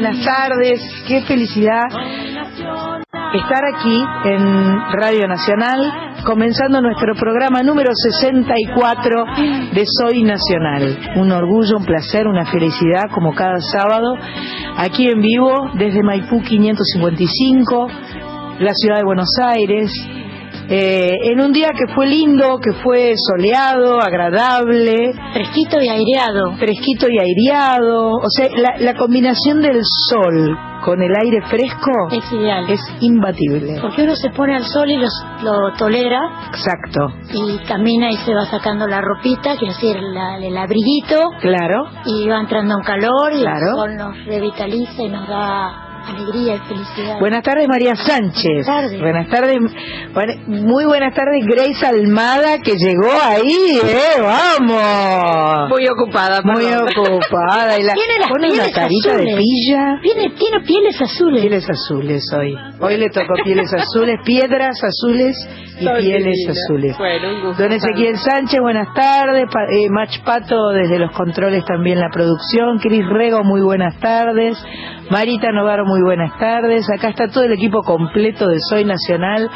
Buenas tardes. Qué felicidad estar aquí en Radio Nacional, comenzando nuestro programa número 64 de Soy Nacional. Un orgullo, un placer, una felicidad, como cada sábado, aquí en vivo desde Maipú 555, la ciudad de Buenos Aires, eh, en un día que fue lindo, que fue soleado, agradable. Fresquito y aireado. Fresquito y aireado. O sea, la, combinación del sol con el aire fresco es ideal. Es imbatible. Porque uno se pone al sol y lo tolera. Exacto. Y camina y se va sacando la ropita, que es decir, el abriguito. Claro. Y va entrando un calor y el sol nos revitaliza y nos da alegría y felicidad. Buenas tardes, María Sánchez. Tardes. Buenas tardes, muy buenas tardes, Grace Almada, que llegó ahí, ¿eh? ¡Vamos! Muy ocupada, Muy ocupada. Y la, tiene las pone una carita de pilla. Tiene, tiene pieles azules. Pieles azules hoy. Hoy le tocó pieles azules, piedras azules y pieles azules. Bueno, Don Ezequiel Sánchez, buenas tardes. Eh, Mach Pato, desde los controles también la producción. Cris Rego, muy buenas tardes. Marita Novaro, muy buenas tardes. Acá está todo el equipo completo de Soy Nacional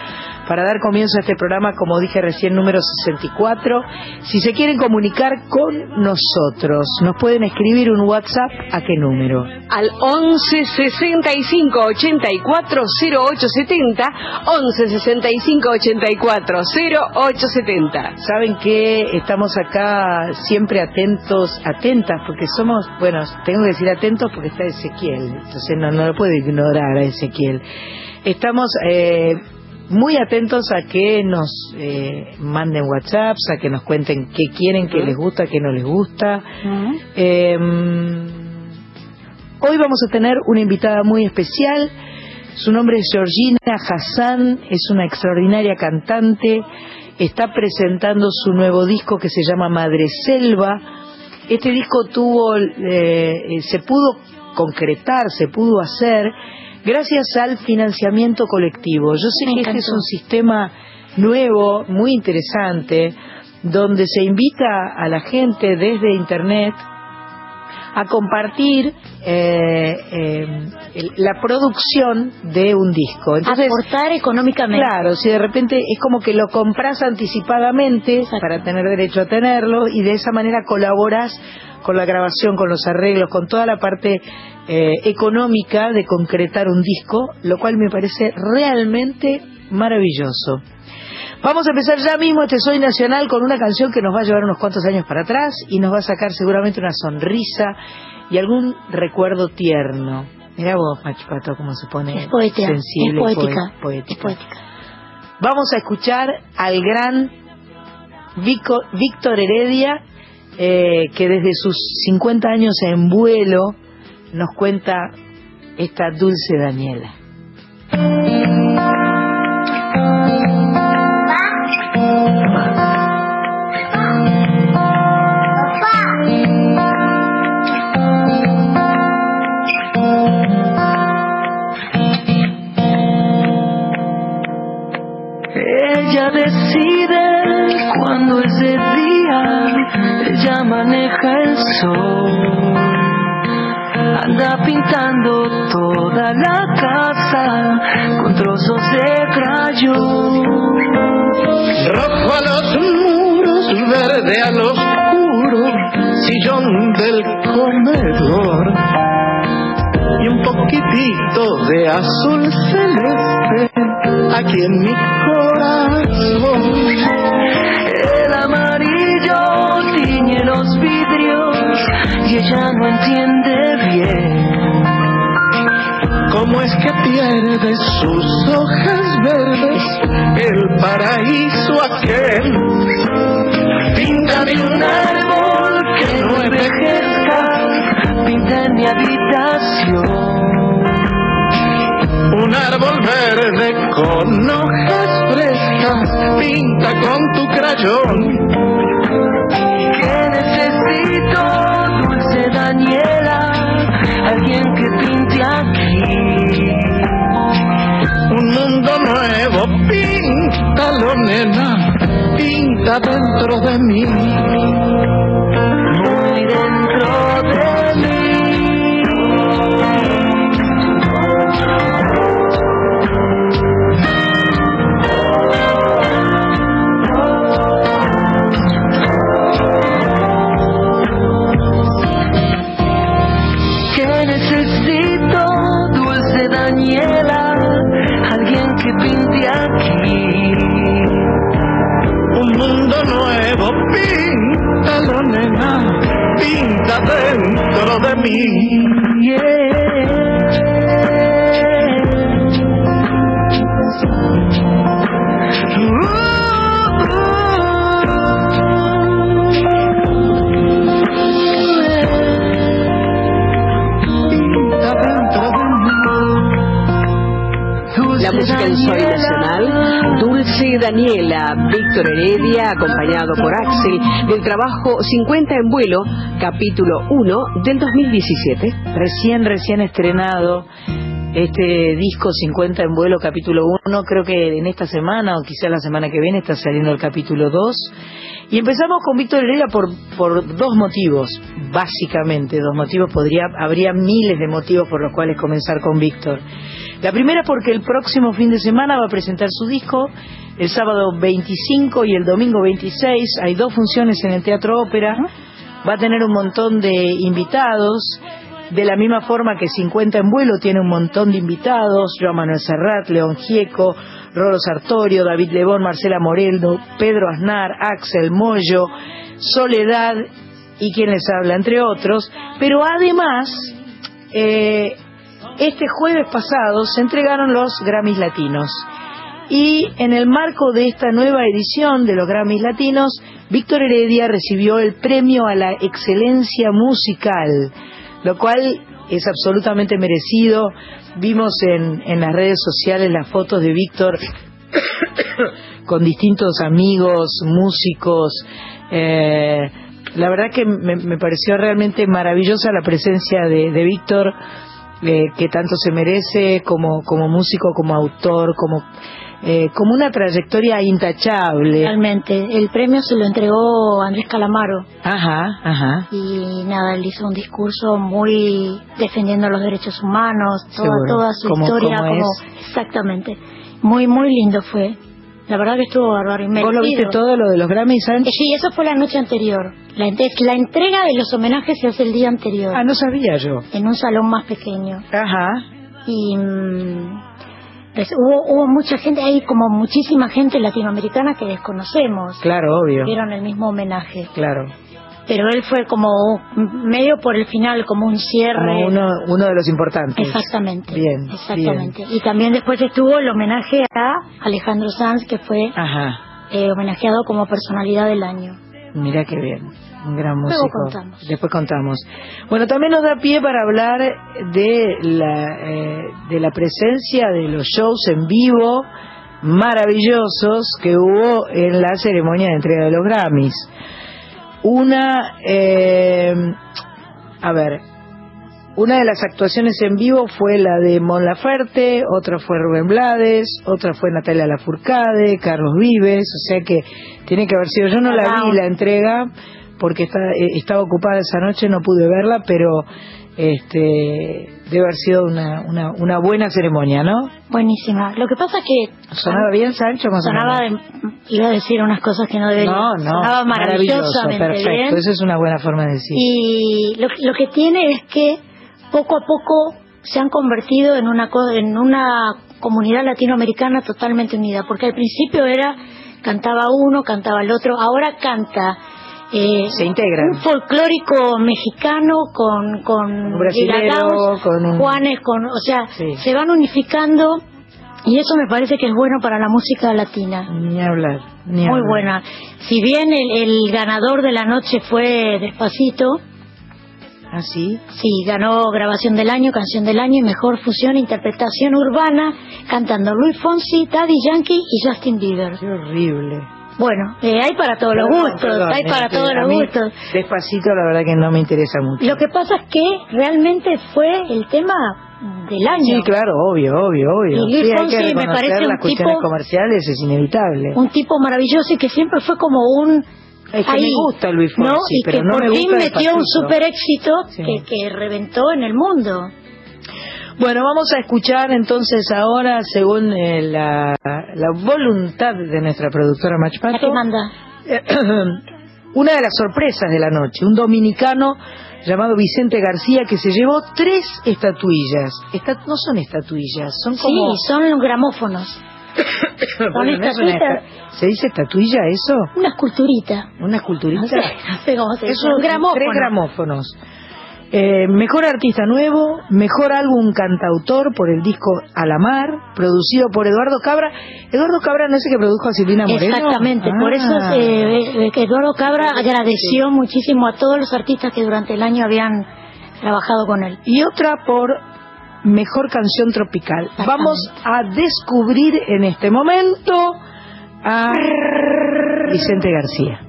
para dar comienzo a este programa, como dije recién, número 64. Si se quieren comunicar con nosotros, nos pueden escribir un WhatsApp a qué número? Al 11 65 84 0870, 11 65 84 0870. Saben que estamos acá siempre atentos, atentas, porque somos, bueno, tengo que decir atentos porque está Ezequiel, entonces no, no lo puedo ignorar a Ezequiel. Estamos eh, muy atentos a que nos eh, manden WhatsApps, a que nos cuenten qué quieren, qué les gusta, qué no les gusta. Em, hoy vamos a tener una invitada muy especial. Su nombre es Georgina Hassan, es una extraordinaria cantante. Está presentando su nuevo disco que se llama Madre Selva. Este disco tuvo, eh, se pudo concretar, se pudo hacer gracias al financiamiento colectivo. Yo sé que este es un sistema nuevo, muy interesante, donde se invita a la gente desde Internet a compartir eh, eh, la producción de un disco. Entonces, Aportar económicamente. Claro, si de repente es como que lo compras anticipadamente para tener derecho a tenerlo y de esa manera colaboras con la grabación, con los arreglos, con toda la parte eh, económica de concretar un disco, lo cual me parece realmente maravilloso. Vamos a empezar ya mismo este Soy Nacional con una canción que nos va a llevar unos cuantos años para atrás y nos va a sacar seguramente una sonrisa y algún recuerdo tierno. Mira vos, Machipato, cómo se pone sensible, poética, poética. Vamos a escuchar al gran Víctor Heredia eh, que desde sus 50 años en vuelo nos cuenta esta dulce Daniela. Ella decide ella maneja el sol anda pintando toda la casa con trozos de crayón. Rojo a los muros, verde a lo oscuro, sillón del comedor y un poquitito de azul celeste aquí en mi corazón. Y ella no entiende bien. ¿Cómo es que pierde sus hojas verdes el paraíso aquel? Píntame un árbol que no envejezca, pinta en mi habitación. Un árbol verde con hojas frescas, pinta con tu crayón. ¿Qué necesito, Daniela? Alguien que pinte aquí. Un mundo nuevo, píntalo, nena, pinta dentro de mí. La música en Soy Nacional, Dulce Daniela, Víctor Heredia, acompañado por Axel, del trabajo 50 en vuelo, capítulo 1 del 2017. Recién, recién estrenado este disco 50 en vuelo, capítulo 1. Creo que en esta semana o quizá la semana que viene está saliendo el capítulo 2. Y empezamos con Víctor Heredia por, por dos motivos, básicamente dos motivos. Podría, habría miles de motivos por los cuales comenzar con Víctor. La primera porque el próximo fin de semana va a presentar su disco, el sábado 25 y el domingo 26. Hay dos funciones en el Teatro Ópera. Va a tener un montón de invitados. De la misma forma que 50 en vuelo tiene un montón de invitados, Joan Manuel Serrat, León Gieco, Rolo Sartorio, David Lebón, Marcela Moreldo, Pedro Aznar, Axel Moyo, Soledad y quien les habla, entre otros. Pero además, eh, este jueves pasado se entregaron los Grammys Latinos. Y en el marco de esta nueva edición de los Grammys Latinos, Víctor Heredia recibió el premio a la excelencia musical, lo cual es absolutamente merecido. Vimos en, en las redes sociales las fotos de Víctor con distintos amigos, músicos. Eh, la verdad que me, pareció realmente maravillosa la presencia de, de Víctor, eh, que tanto se merece como, como músico, como autor, como, eh, como una trayectoria intachable. Realmente. El premio se lo entregó Andrés Calamaro. Ajá, ajá. Y nada, él hizo un discurso muy defendiendo los derechos humanos, toda, Seguro. toda su Como- historia. como como Exactamente. Muy, muy lindo fue. La verdad que estuvo bárbaro. y ¿Vos lo viste todo lo de los Grammys, Eh, Sánchez? Sí, eso fue la noche anterior. La, la entrega de los homenajes se hace el día anterior, Ah, no sabía yo. en un salón más pequeño. Ajá. Y mm, pues, hubo, hubo mucha gente, hay como muchísima gente latinoamericana que desconocemos. Claro, obvio. Dieron el mismo homenaje. Claro. Pero él fue como medio por el final, como un cierre. Como uno, uno de los importantes. Exactamente. Bien, Exactamente. Y también después estuvo el homenaje a Alejandro Sanz, que fue Ajá. eh, homenajeado como personalidad del año. Mira qué bien. Un gran Luego músico. contamos. Después contamos. Bueno, también nos da pie para hablar de la, eh, de la presencia de los shows en vivo maravillosos que hubo en la ceremonia de entrega de los Grammys. Una, eh, a ver, una de las actuaciones en vivo fue la de Mon Laferte, otra fue Rubén Blades, otra fue Natalia Lafourcade, Carlos Vives, o sea que tiene que haber sido. Yo no la vi la entrega porque está- eh, estaba ocupada esa noche, no pude verla, pero este debe haber sido una, una, una buena ceremonia, ¿no? Buenísima. Lo que pasa es que ¿Sonaba bien, Sancho? sonaba, de- iba a decir unas cosas que no debería. No, no, Sonaba maravillosamente perfecto, bien. eso es una buena forma de decir. Y lo, lo que tiene es que poco a poco se han convertido en una en una comunidad latinoamericana totalmente unida, porque al principio era cantaba uno, cantaba el otro, ahora canta eh, Se integran. un folclórico mexicano con con Gilagaos, con un- Juanes, con o sea, Sí. se van unificando y eso me parece que es bueno para la música latina. Ni hablar. Ni Muy hablar. buena. Si bien el, el ganador de la noche fue Despacito, ¿Ah, sí? sí, ganó grabación del año, canción del año y mejor fusión, interpretación urbana, cantando Luis Fonsi, Daddy Yankee y Justin Bieber. Qué horrible. Bueno, eh, hay para todos los Perdón, gustos, perdón, hay para todos los gustos. Despacito, la verdad que no me interesa mucho. Lo que pasa es que realmente fue el tema del año. Sí, claro, obvio, obvio, obvio. Y Luis Sí, hay Fonsi que me parece un tipo- comerciales, es inevitable. Un tipo maravilloso y que siempre fue como un... Es que ahí, me gusta Luis Fonsi, ¿no? y pero que no por me fin gusta metió un super éxito Sí. que, que reventó en el mundo. Bueno, vamos a escuchar entonces ahora, según eh, la, la voluntad de nuestra productora La Machpato, que manda. una de las sorpresas de la noche, un dominicano llamado Vicente García que se llevó tres estatuillas. Esta- no son estatuillas, son como... Sí, son gramófonos. Con Bueno, no esta es una cita- esta- ¿Se dice estatuilla eso? Una esculturita. ¿Una esculturita? No sé, no sé cómo se dice. Eso, Un gramófono. Tres gramófonos. Eh, mejor artista nuevo, mejor álbum cantautor por el disco Alamar, producido por Eduardo Cabra. Eduardo Cabra no es el que produjo a Silvina Moreno. Exactamente, por eso Ah. eh, eh, Eduardo Cabra agradeció muchísimo a todos los artistas que durante el año habían trabajado con él. Y otra por mejor canción tropical. Vamos a descubrir en este momento a Vicente García.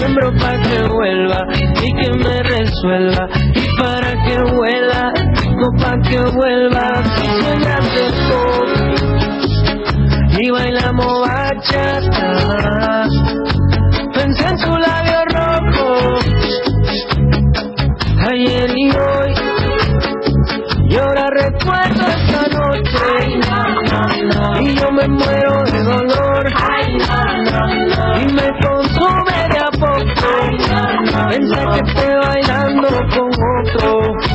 Siembro para que vuelva y que me resuelva. Y para que vuela, no para que vuelva. Si sembraste pop y bailamos bachata, pensé en su labio rojo ayer y hoy. Y ahora recuerdo esta noche Y yo me muero de dolor Y me consume poco Pensar que estoy bailando con otro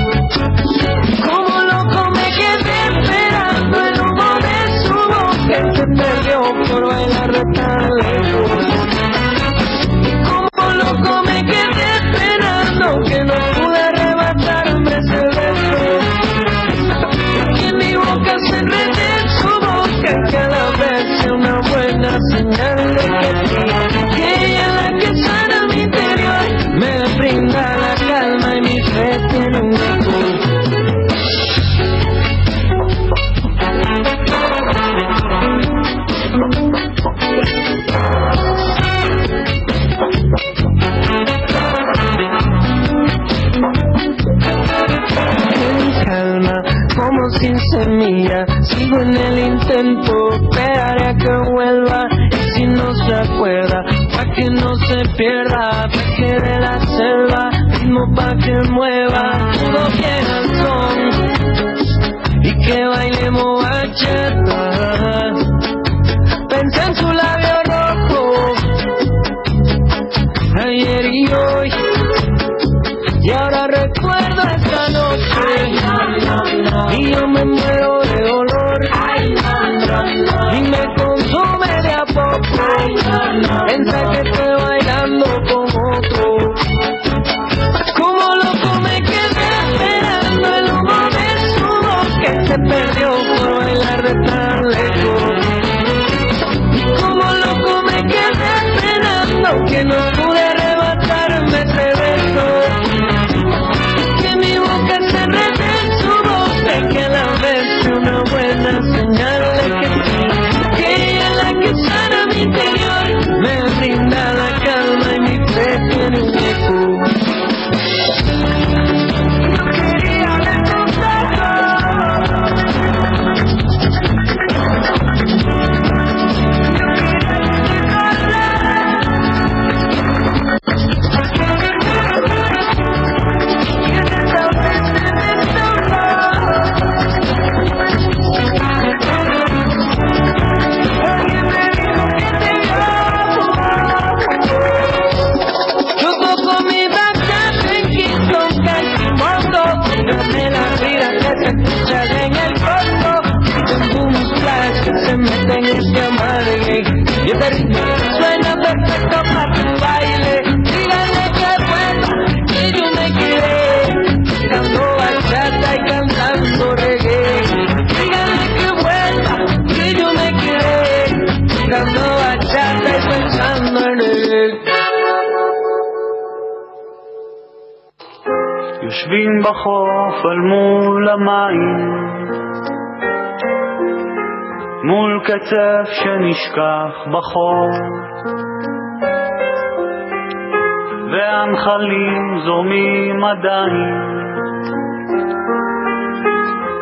sin semilla. Sigo en el intento, esperaré a que vuelva. Y si no se acuerda, pa' que no se pierda, pa' que de la selva, ritmo pa' que mueva. Todo bien son, y que bailemos בחוף על מול המים מול קצף שנשכח בחור. והנחלים זורמים עדיין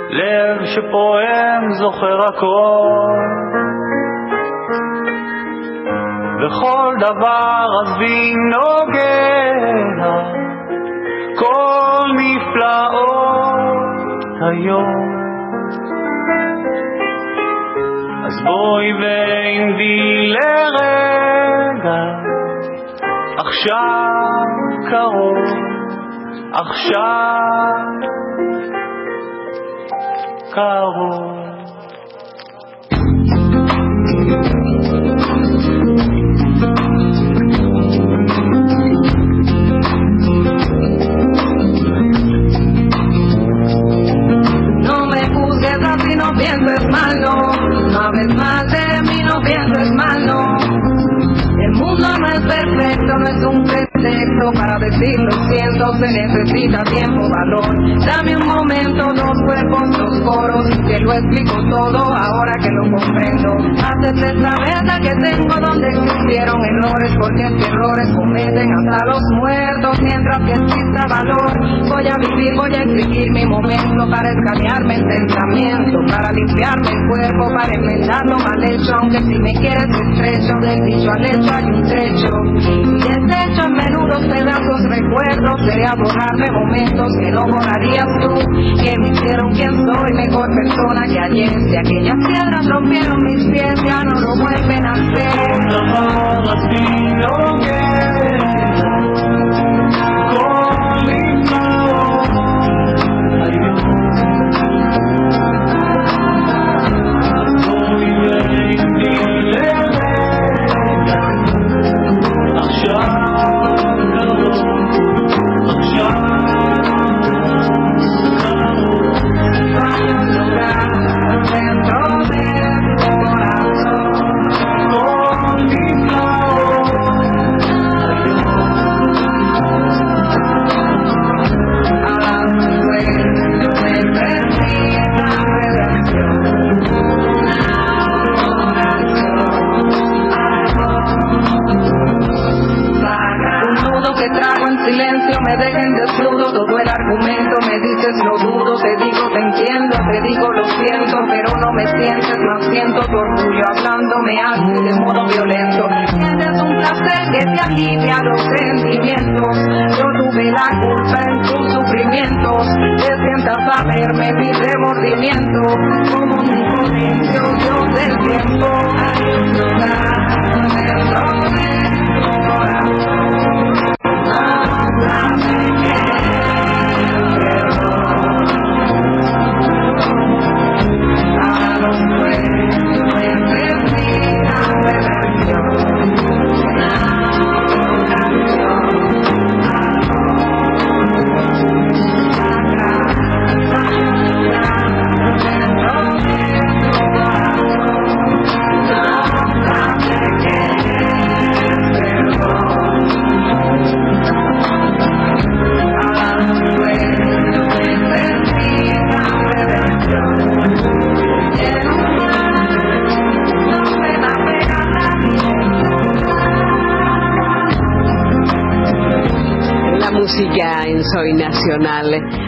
לב שפועם זוכר הכל. וכל דבר עזבי נוגע, היום. אז בואי ועמדי לרגע, עכשיו קרוב, עכשיו קרוב. Se necesita tiempo, valor. Dame un momento, dos cuerpos, dos coros, que lo explico todo lo comprendo. Haces la verdad que tengo donde existieron errores, porque es que errores cometen hasta los muertos, mientras que exista valor. Voy a vivir, voy a exigir mi momento para escanearme el pensamiento, para limpiarme el cuerpo, para enmendar lo mal hecho, aunque si me quieres estrecho, del dicho al hecho hay un trecho. Y desecho en menudos pedazos recuerdos, sería borrarme momentos que no borrarías tú, que me hicieron quien soy, mejor persona que ayer. Si aquellas piedras rompieron mis pies, ya no lo vuelven a hacer. Hay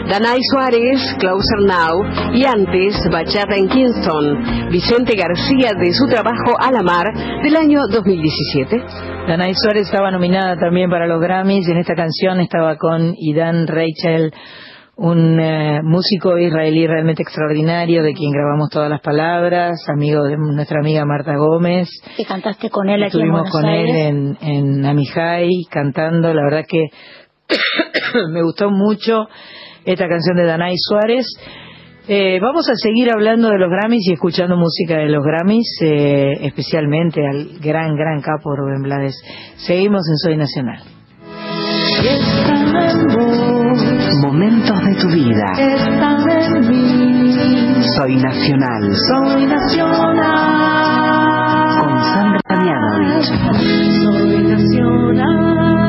Danay Suárez, Closer Now y antes Bachata en Kingston. Vicente García de su trabajo A la Mar del año 2017. Danay Suárez estaba nominada también para los Grammys. En esta canción estaba con Idan Rachel, un eh, músico israelí realmente extraordinario, de quien grabamos todas las palabras, amigo de nuestra amiga Marta Gómez. Que cantaste con él aquí en Estuvimos Buenos con Aires. él en, en Amijay cantando. La verdad que me gustó mucho esta canción de Danay Suárez. Eh, vamos a seguir hablando de los Grammys y escuchando música de los Grammys, eh, especialmente al gran, gran capo Rubén Blades. Seguimos en Soy Nacional. Momentos de tu vida. Soy nacional. Soy nacional. Con Sandra Mianovich. Soy nacional.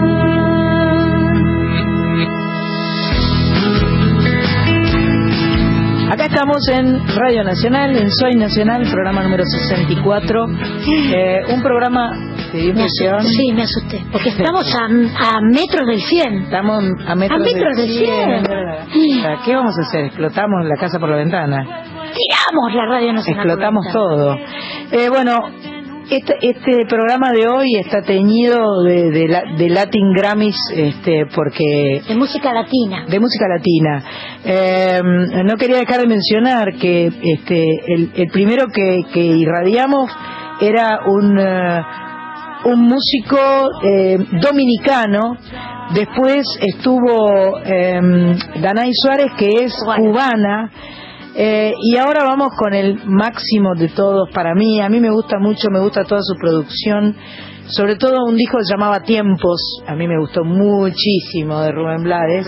Estamos en Radio Nacional, en Soy Nacional, programa número 64. Eh, un programa impresión. asusté, sí, me asusté. Porque estamos a, a metros del 100. Estamos a metros, A metros del verdad. O sea, ¿Qué vamos a hacer? Explotamos la casa por la ventana. Tiramos la radio nacional. Explotamos todo. Eh, bueno, Este, este programa de hoy está teñido de, de, de Latin Grammys este, porque De música latina. de música latina. Eh, no quería dejar de mencionar que este, el, el primero que, que irradiamos era un, eh, un músico eh, dominicano. Después estuvo eh, Danay Suárez, que es Cubana. Eh, y ahora vamos con el máximo de todos para mí. A mí me gusta mucho, me gusta toda su producción. Sobre todo un disco que se llamaba Tiempos. A mí me gustó muchísimo de Rubén Blades.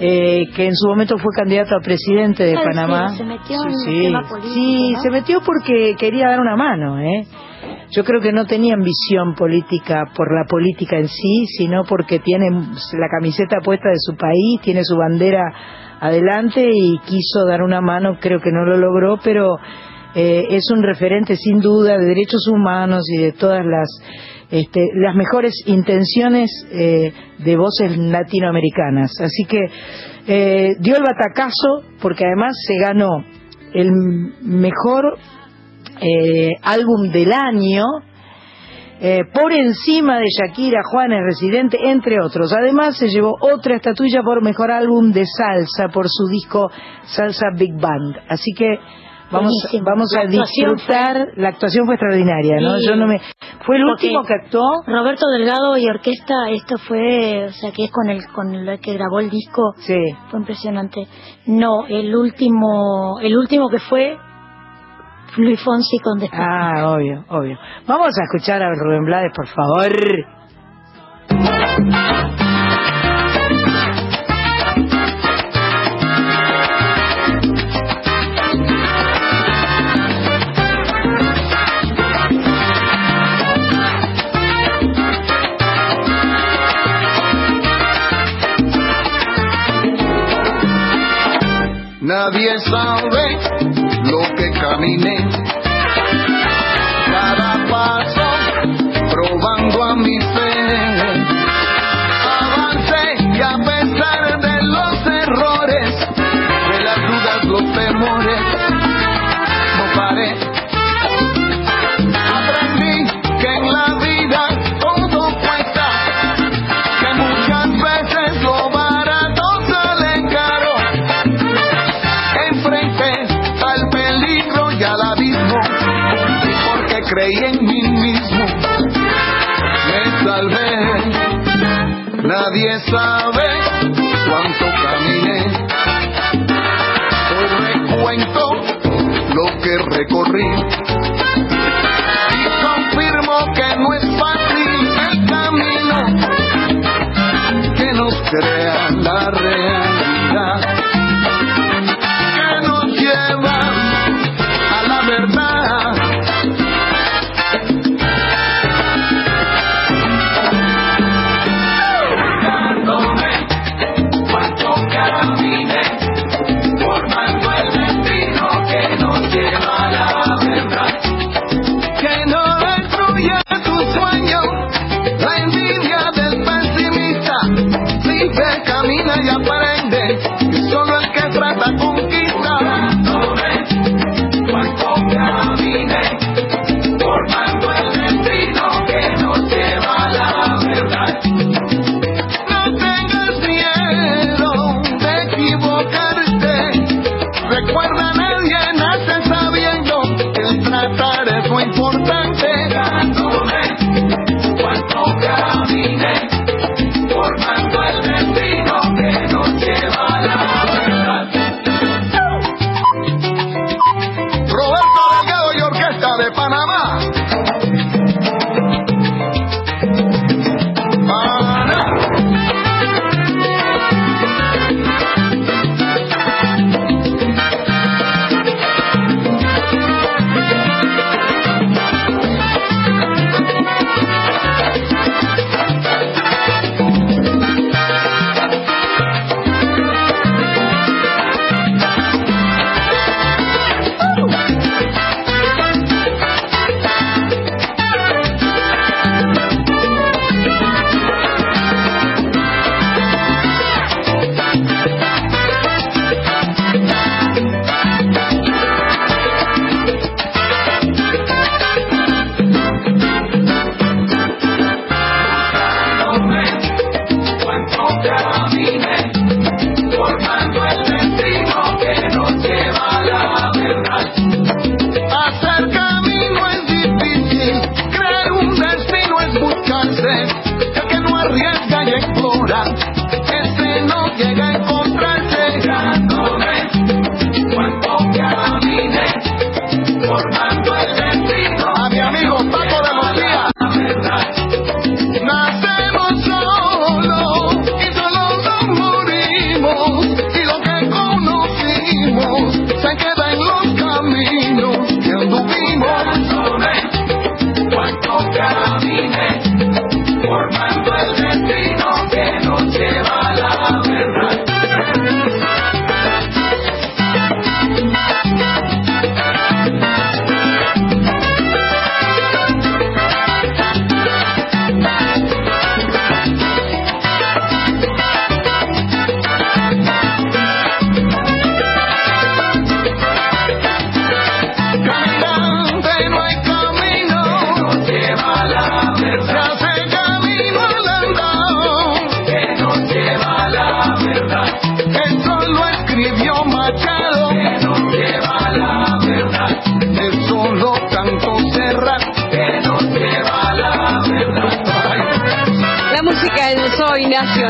eh, que en su momento fue candidato a presidente de Ah, sí, Panamá. se metió en sí, el tema político, sí, ¿no? se metió porque quería dar una mano, ¿eh? Yo creo que no tenía ambición política por la política en sí, sino porque tiene la camiseta puesta de su país, tiene su bandera adelante y quiso dar una mano, creo que no lo logró, pero eh, es un referente sin duda de derechos humanos y de todas las este, las mejores intenciones eh, de voces latinoamericanas. Así que eh, dio el batacazo porque además se ganó el mejor eh, álbum del año eh, por encima de Shakira, Juanes, Residente, entre otros. Además se llevó otra estatuilla por mejor álbum de salsa por su disco Salsa Big Band. Así que vamos, Buenísimo. vamos a disfrutar. La actuación fue extraordinaria, ¿no? Sí. Yo no me fue el Porque- último que actuó. Roberto Delgado y orquesta, esto fue, o sea, que es con el con el que grabó el disco, Sí. fue impresionante. No, el último, el último que fue Luis Fonsi con Despacito. Ah, obvio, obvio. Vamos a escuchar a Rubén Blades, por favor. Nadie sabe lo que caminé. Los temores, no paré. Aprendí que en la vida todo cuesta, que muchas veces lo barato sale caro enfrenté al peligro y al abismo, porque creí en mí mismo, me salvé. Nadie sabe cuánto caminé, hoy recuento lo que recorrí. Y confirmo que no es fácil el camino que nos crea la realidad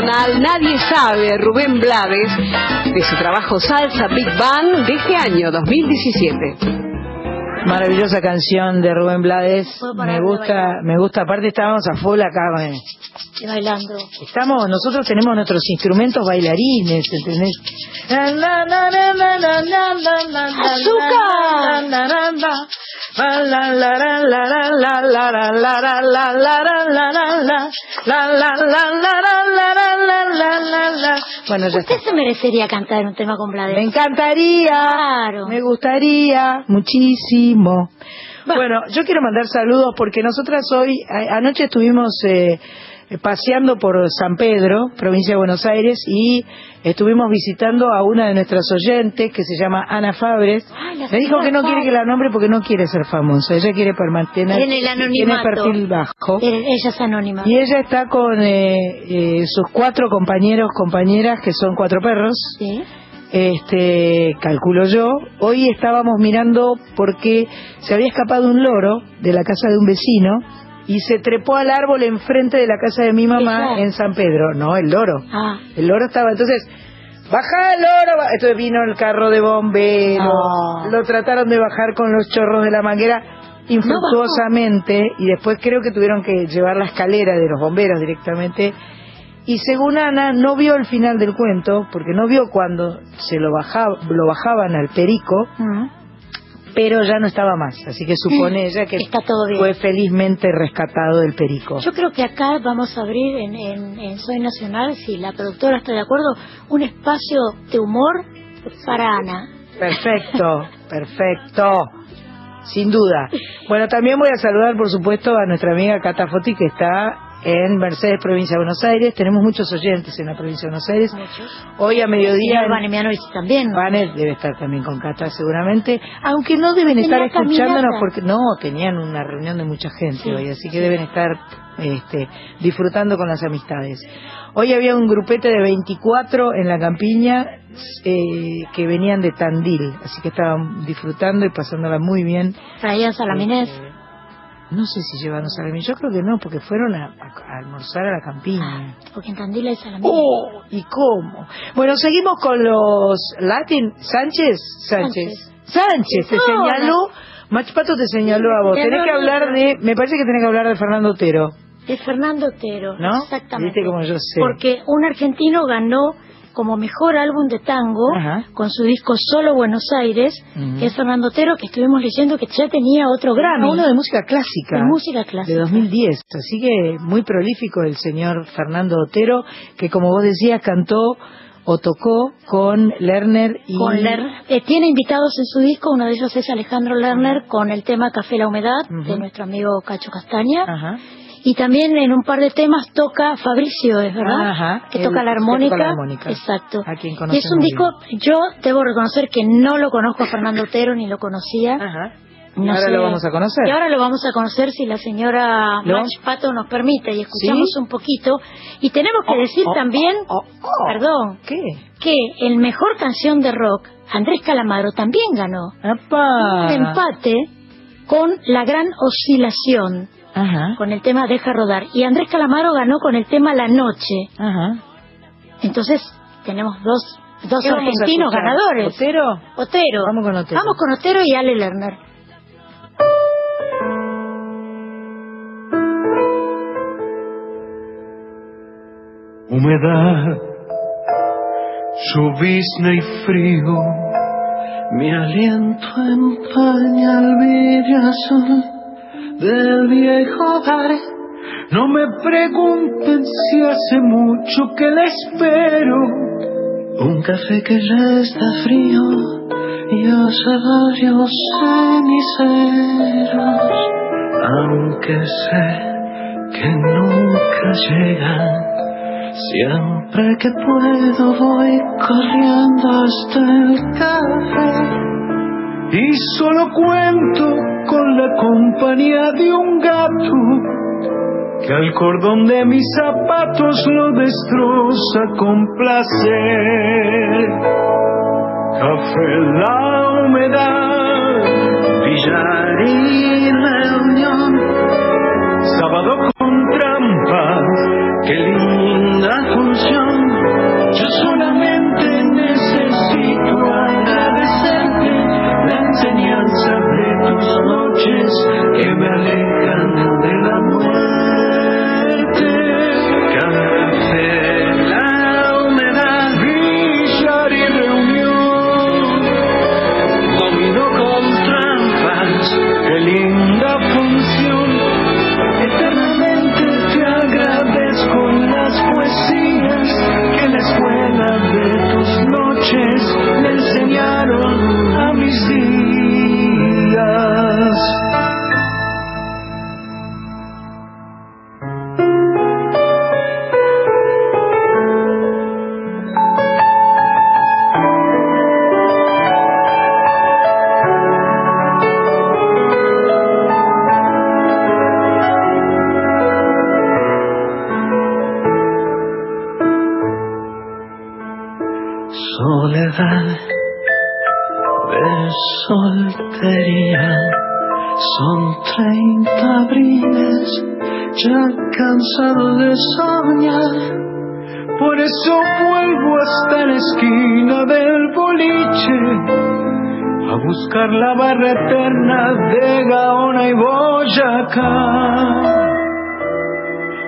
Nadie Sabe, Rubén Blades, de su trabajo Salsa Big Band de este año 2017. Maravillosa canción de Rubén Blades. Me gusta, me gusta. Aparte estábamos a full acá bailando. Estamos, nosotros tenemos nuestros instrumentos bailarines, ¿entendés? ¡Azúcar! Bueno, ya está. Usted se merecería cantar un tema con Me Blades. encantaría. Claro. Me gustaría muchísimo. Bueno, yo quiero mandar saludos porque nosotras hoy, a- anoche estuvimos eh, paseando por San Pedro, provincia de Buenos Aires, y estuvimos visitando a una de nuestras oyentes que se llama Ana Fabres. Ay, la Me dijo que no quiere que la nombre porque no quiere ser famosa, ella quiere permanecer Tiene el tiene anonimato. perfil bajo. Eh, Ella es anónima. Y ella está con eh, eh, sus cuatro compañeros, compañeras, que son cuatro perros Sí. este calculo yo hoy estábamos mirando porque se había escapado un loro de la casa de un vecino y se trepó al árbol enfrente de la casa de mi mamá en San Pedro no el loro Ah. el loro estaba entonces baja el loro ba-". entonces vino el carro de bomberos No. lo trataron de bajar con los chorros de la manguera infructuosamente y después creo que tuvieron que llevar la escalera de los bomberos directamente y según Ana, no vio el final del cuento, porque no vio cuando se lo, bajaba, lo bajaban al perico, Mm. Pero ya no estaba más. Así que supone ella que Está todo bien. fue felizmente rescatado del perico. Yo creo que acá vamos a abrir en, en, en Soy Nacional, si la productora está de acuerdo, un espacio de humor para Ana. Perfecto, perfecto. Sin duda. Bueno, también voy a saludar, por supuesto, a nuestra amiga Cata Foti, que está en Mercedes, provincia de Buenos Aires. Tenemos muchos oyentes en la provincia de Buenos Aires. Muchos. Hoy a mediodía... Vanemianovich también. ¿no? Vanes debe estar también con Cata seguramente, aunque no deben Tenía estar escuchándonos caminata. porque no, tenían una reunión de mucha gente Sí, hoy, así que sí. deben estar este, disfrutando con las amistades. Hoy había un grupete de 24 en la campiña eh, que venían de Tandil, así que estaban disfrutando y pasándola muy bien. Traían salamines. Eh, no sé si llevaron salamín, yo creo que no, porque fueron a, a- a almorzar a la campiña. Porque en Tandil hay salamines. Oh, ¿y cómo? Bueno, seguimos con los Latin. Sánchez, Sánchez. Sánchez, te No, señaló, Machpato te señaló a vos. Tenés que hablar de, me parece que tenés que hablar de Fernando Otero, De Fernando Otero. ¿no? Exactamente. Viste como yo sé. Porque un argentino ganó como mejor álbum de tango Ajá. con su disco Solo Buenos Aires, que es Fernando Otero, que estuvimos leyendo que ya tenía otro Grammy. Uno de música clásica. De música clásica. De 2010. Así que muy prolífico el señor Fernando Otero, que como vos decías, cantó o tocó con Lerner y... Con Ler- eh, tiene invitados en su disco, uno de ellos es Alejandro Lerner con el tema Café la Humedad de nuestro amigo Cacho Castaña. Y también en un par de temas toca Fabricio, ¿es verdad? Ajá, que toca la que armónica. toca la armónica. Exacto. A quien y es un disco, yo debo reconocer que no lo conozco a Fernando Otero ni lo conocía. Ajá. Y No ahora sé. lo vamos a conocer. Y ahora lo vamos a conocer si la señora. Mach Pato nos permite y escuchamos ¿Sí? un poquito. Y tenemos que Oh, decir oh, también, oh, oh. perdón, ¿Qué? que el mejor canción de rock, Andrés Calamaro, también ganó. ¡Apa! Un empate con La Gran Oscilación, Ajá. con el tema Deja Rodar. Y Andrés Calamaro ganó con el tema La Noche. Ajá. Entonces, tenemos dos, dos ¿Qué vamos a argentinos ganadores. ¿Otero? Otero. Vamos con Otero. Vamos con Otero y Ale Lerner. Humedad, llovizna y frío, mi aliento empaña el villazón del viejo hogar. No me pregunten si hace mucho que le espero un café que ya está frío y hace varios ceniceros, aunque sé que nunca llegan. Siempre que puedo voy corriendo hasta el café y solo cuento con la compañía de un gato que al cordón de mis zapatos lo destroza con placer. Café la humedad, billar y reunión, sábado con trampas, qué linda churches, MLA. Por eso vuelvo hasta la esquina del boliche a buscar la barra eterna de Gaona y Boyacá.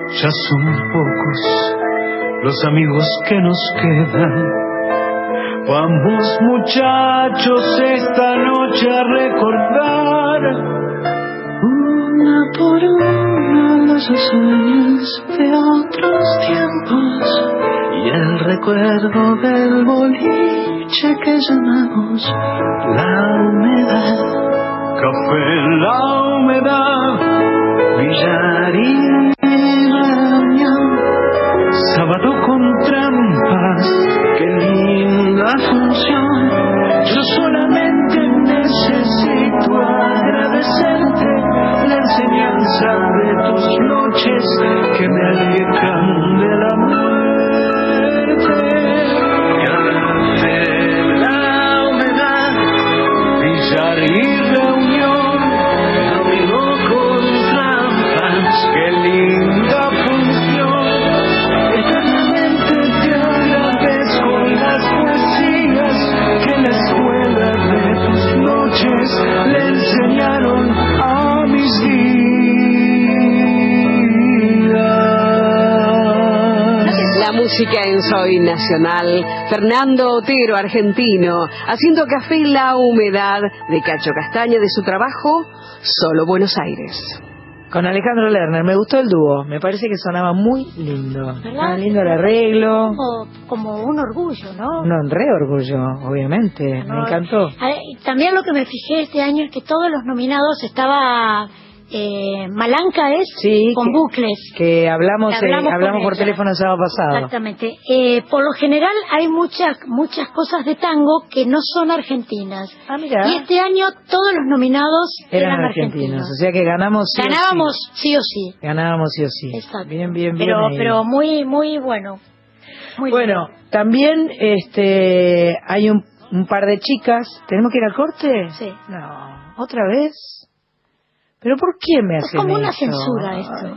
Ya son pocos los amigos que nos quedan. Vamos muchachos esta noche a recordar una por una las hazañas de otros tiempos y el recuerdo del boliche que llamamos la humedad. Café la humedad, billar y reunión, sábado con trampas, qué linda función. Yo solamente necesito agradecerte la enseñanza de tus noches que me alejan de la muerte. Café, la humedad, y música en Soy Nacional, Fernando Otero, argentino, haciendo café en la humedad de Cacho Castaña de su trabajo Solo Buenos Aires. Con Alejandro Lerner, me gustó el dúo, me parece que sonaba muy lindo. Lindo el arreglo, Como, como un orgullo, ¿no? un re orgullo, obviamente, me encantó. ver, También lo que me fijé este año es que todos los nominados estaba eh, Malanca es Sí, con que- bucles. Que hablamos, Que eh, hablamos por ella. teléfono el sábado pasado. Exactamente. Eh, por lo general hay muchas muchas cosas de tango que no son argentinas. Ah, mira. Y este año todos los nominados eran, Eran argentinos, o sea que ganamos sí o Ganábamos sí. sí o sí. Ganábamos sí o sí. Exacto. Bien, bien, bien. Pero ahí. pero muy muy bueno. Muy Bueno, también este hay un, un par de chicas. ¿Tenemos que ir al corte? Sí. No, ¿otra vez? ¿Pero por qué me Es hacen como una censura esto.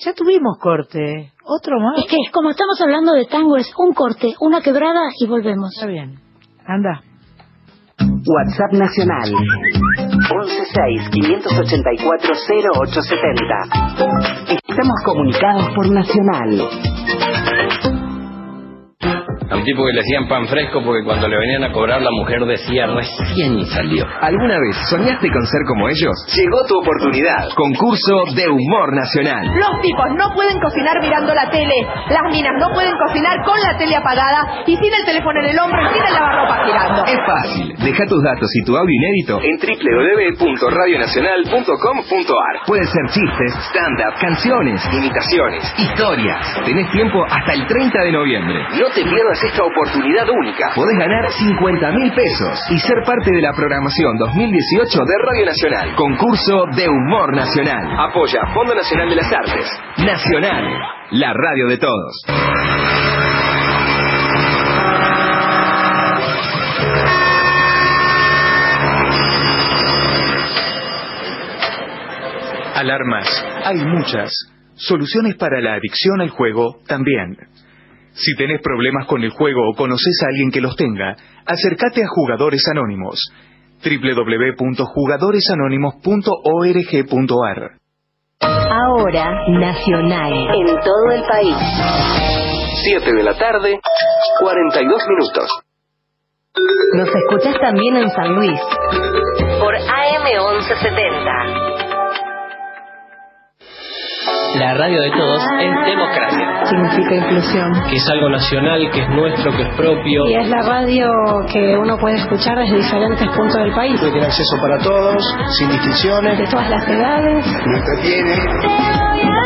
Ya tuvimos corte. ¿Otro más? Es que como estamos hablando de tango es un corte, una quebrada y volvemos. Está bien. Anda. WhatsApp Nacional 116-584-0870. Estamos comunicados por Nacional. A un tipo que le hacían pan fresco porque cuando le venían a cobrar la mujer decía recién salió. ¿Alguna vez soñaste con ser como ellos? Llegó tu oportunidad. Concurso de humor nacional. Los tipos no pueden cocinar mirando la tele, las minas no pueden cocinar con la tele apagada y sin el teléfono en el hombro y sin el lavarropa girando. Es fácil. Deja tus datos y tu audio inédito en www.radionacional.com.ar. Pueden ser chistes, stand-up, canciones, imitaciones, historias. Tenés tiempo hasta el 30 de noviembre. No te pierdas esta oportunidad única. Podés ganar 50 mil pesos y ser parte de la programación 2018 de Radio Nacional. Concurso de humor nacional. Apoya Fondo Nacional de las Artes. Nacional, la radio de todos. Alarmas, hay muchas. Soluciones para la adicción al juego también. Si tenés problemas con el juego o conoces a alguien que los tenga, acércate a Jugadores Anónimos. www.jugadoresanónimos.org.ar Ahora, Nacional, en todo el país. 7 de la tarde, 42 minutos. Nos escuchás también en San Luis. Por AM 1170. La radio de todos es democracia, Significa inclusión. que es algo nacional, que es nuestro, que es propio. Y es la radio que uno puede escuchar desde diferentes puntos del país. Tiene acceso para todos, sin distinciones. De todas las edades. Lo entretiene.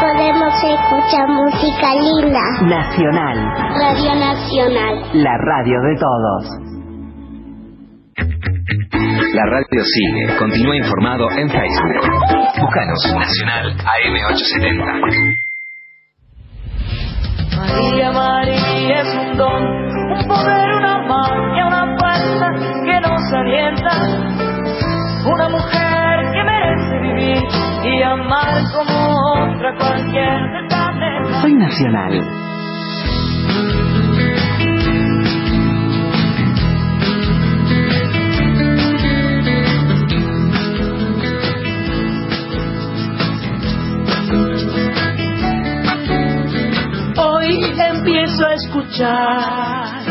Podemos escuchar música linda. Nacional, Radio Nacional. la radio de todos. La radio sigue. Continúa informado en Facebook. Búscanos Nacional AM870. María, María es un don, un poder, una magia, una fuerza que nos alienta. Una mujer que merece vivir y amar como otra cualquier planeta. Soy Nacional. Hoy empiezo a escuchar.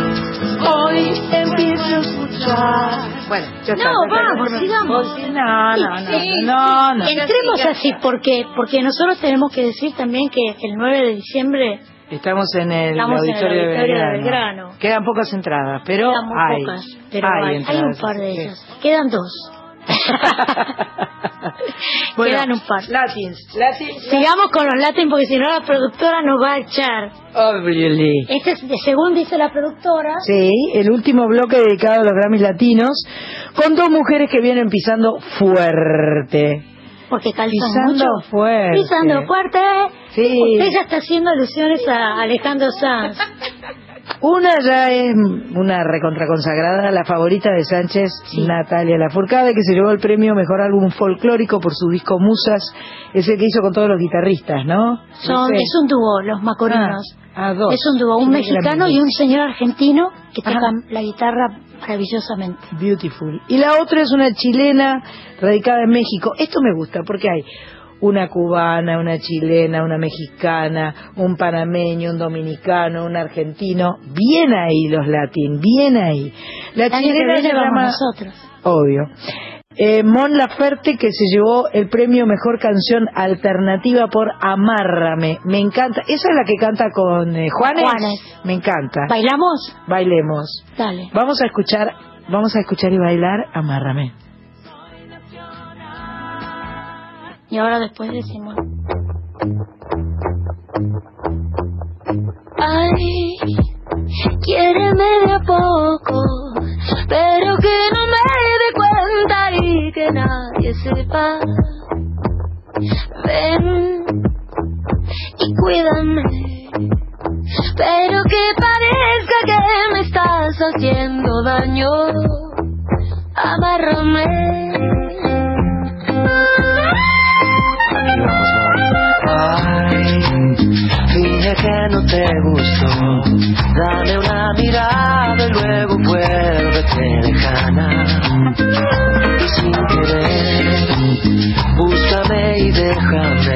Hoy empiezo a escuchar. Bueno, ya está. No, vamos, sigamos. No, no, no, Sí, no, no. Entremos así, porque porque nosotros tenemos que decir también que el 9 de diciembre Estamos en el Estamos en el auditorio, de, Belgrano. Quedan pocas entradas, pero quedan muy hay. pocas, pero hay, hay, hay un par de Sí. ellas. Quedan dos. Bueno, Quedan un par. Latins. Latins. Sigamos con los Latin porque si no la productora nos va a echar. Obviously. Este es, de- según dice la productora, Sí, el último bloque dedicado a los Grammys latinos, con dos mujeres que vienen pisando fuerte. porque calzan Pisando mucho. fuerte. Pisando fuerte. Sí. Usted ya está haciendo alusiones a Alejandro Sanz. Una ya es una recontraconsagrada, la favorita de Sánchez, Natalia Lafourcade, que se llevó el premio Mejor Álbum Folclórico por su disco Musas, ese que hizo con todos los guitarristas, ¿no? Son, es un dúo, los Macorinos. Ah, dos. Es un dúo, un mexicano y un señor argentino que tocan la guitarra maravillosamente. Beautiful. Y la otra es una chilena radicada en México. Esto me gusta porque hay una cubana, una chilena, una mexicana, un panameño, un dominicano, un argentino. Bien ahí los latín, bien ahí. La El chilena se llama... nosotros. Obvio. Eh, Mon Laferte que se llevó el premio Mejor Canción Alternativa por Amárrame. Me encanta. Esa es la que canta con eh, Juanes. Juanes. Me encanta. ¿Bailamos? Bailemos. Dale. Vamos a escuchar, vamos a escuchar y bailar Amárrame. Y ahora después decimos. Ay, quiéreme de a poco, pero que no me dé cuenta y que nadie sepa. Ven y cuídame, pero que parezca que me estás haciendo daño. Amárrame. Que no te gustó. Dame una mirada y luego vuélvete lejana. Sin querer, búscame y déjame.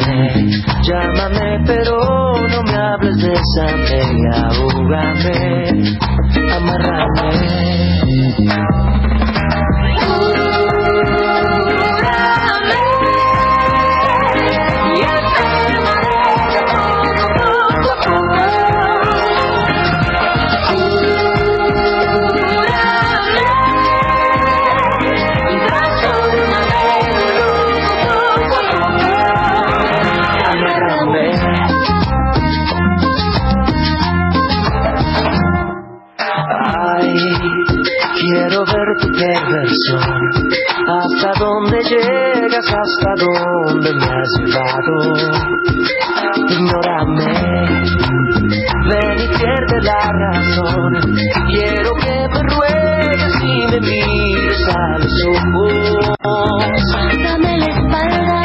Llámame, pero no me hables de esa y. Ay, Hasta dónde llegas, hasta dónde me has llevado. Ignórame, ven y pierde la razón. Quiero que me ruegues y me mires a los ojos. Dame la espalda,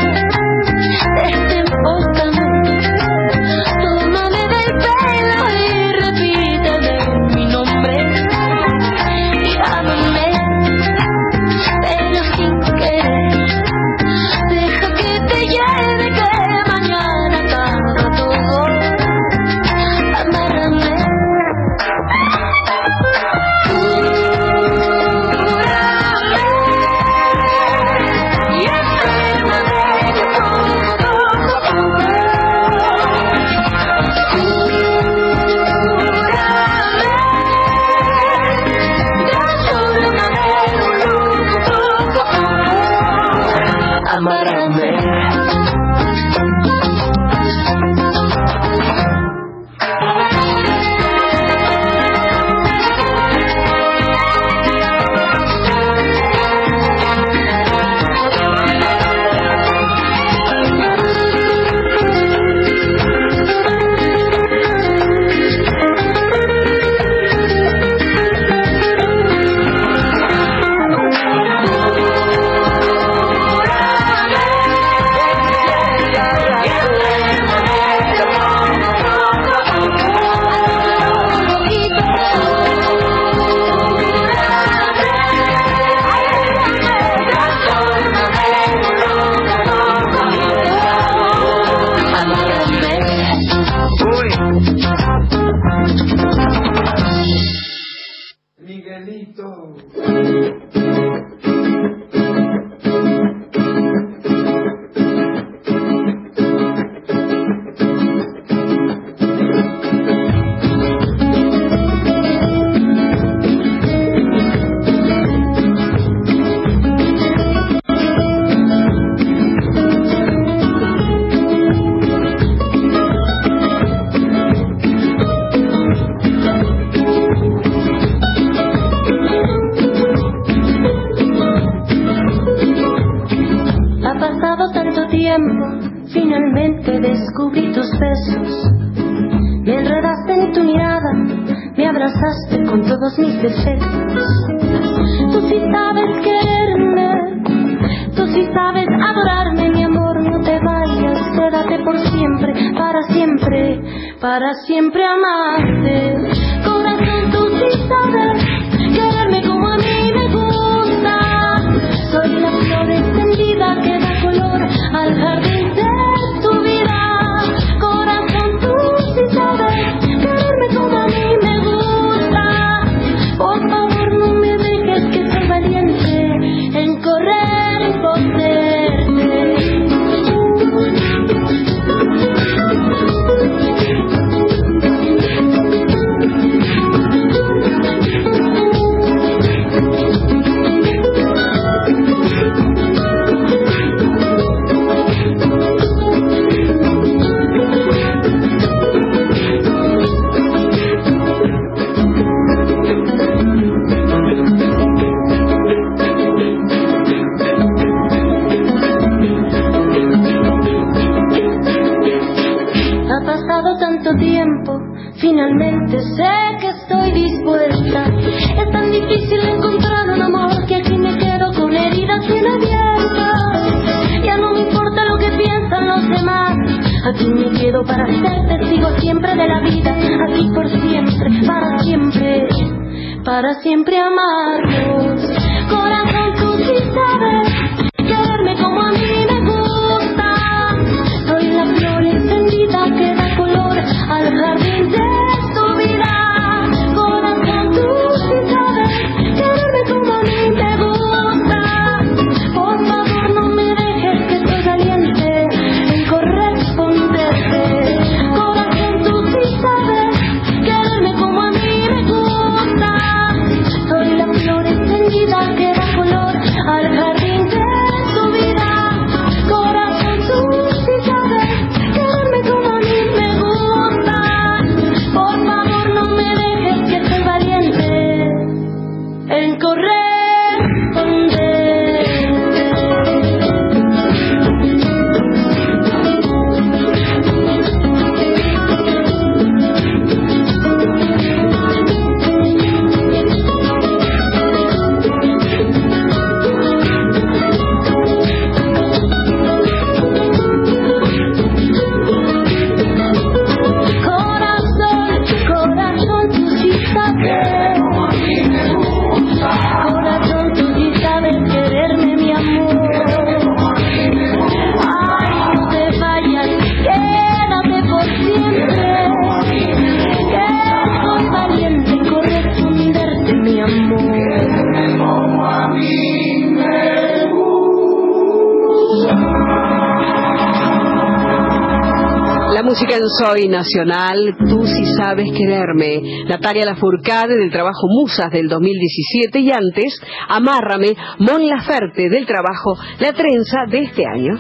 Soy Nacional, Tú sí sabes quererme. Natalia Lafourcade del trabajo Musas del 2017 y antes, Amárrame, Mon Laferte del trabajo La Trenza de este año.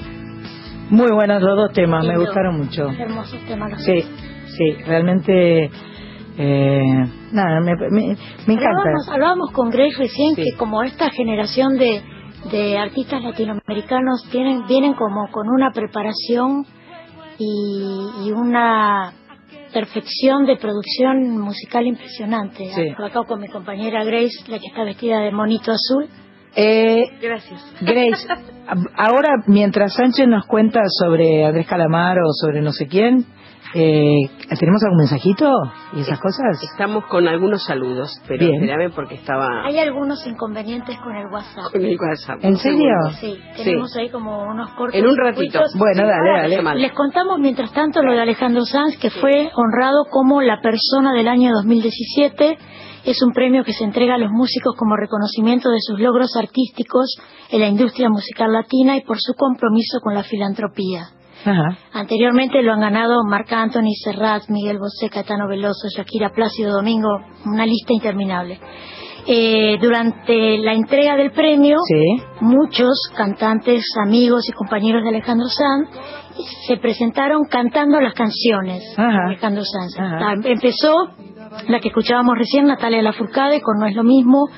Muy buenos los dos temas, me gustaron mucho. Hermosos temas los Sí, sí, realmente. Eh, nada, me, me, me encanta. Hablábamos, hablábamos con Grace recién que como esta generación de, de artistas latinoamericanos tienen, vienen como con una preparación y, y una perfección de producción musical impresionante. Sí. Acá con mi compañera Grace, la que está vestida de monito azul. Eh, Gracias. Grace, ahora mientras Sánchez nos cuenta sobre Andrés Calamaro o sobre no sé quién, eh, ¿tenemos algún mensajito y esas cosas? Estamos con algunos saludos, pero Bien. espérame porque estaba Hay algunos inconvenientes con el WhatsApp. con el WhatsApp. ¿En serio? Sí, tenemos ahí como unos cortos. En un ratito. circuitos. Bueno, dale, dale. Les contamos mientras tanto lo de Alejandro Sanz, que fue honrado como la persona del año 2017 Es un premio que se entrega a los músicos como reconocimiento de sus logros artísticos en la industria musical latina y por su compromiso con la filantropía. Ajá. Anteriormente lo han ganado Marc Anthony, Serrat, Miguel Bosé, Caetano Veloso, Shakira Plácido Domingo, una lista interminable. Eh, durante la entrega del premio, muchos cantantes, amigos y compañeros de Alejandro Sanz se presentaron cantando las canciones de Alejandro Sanz. Ah, Empezó la que escuchábamos recién, Natalia Lafourcade, con No es lo mismo,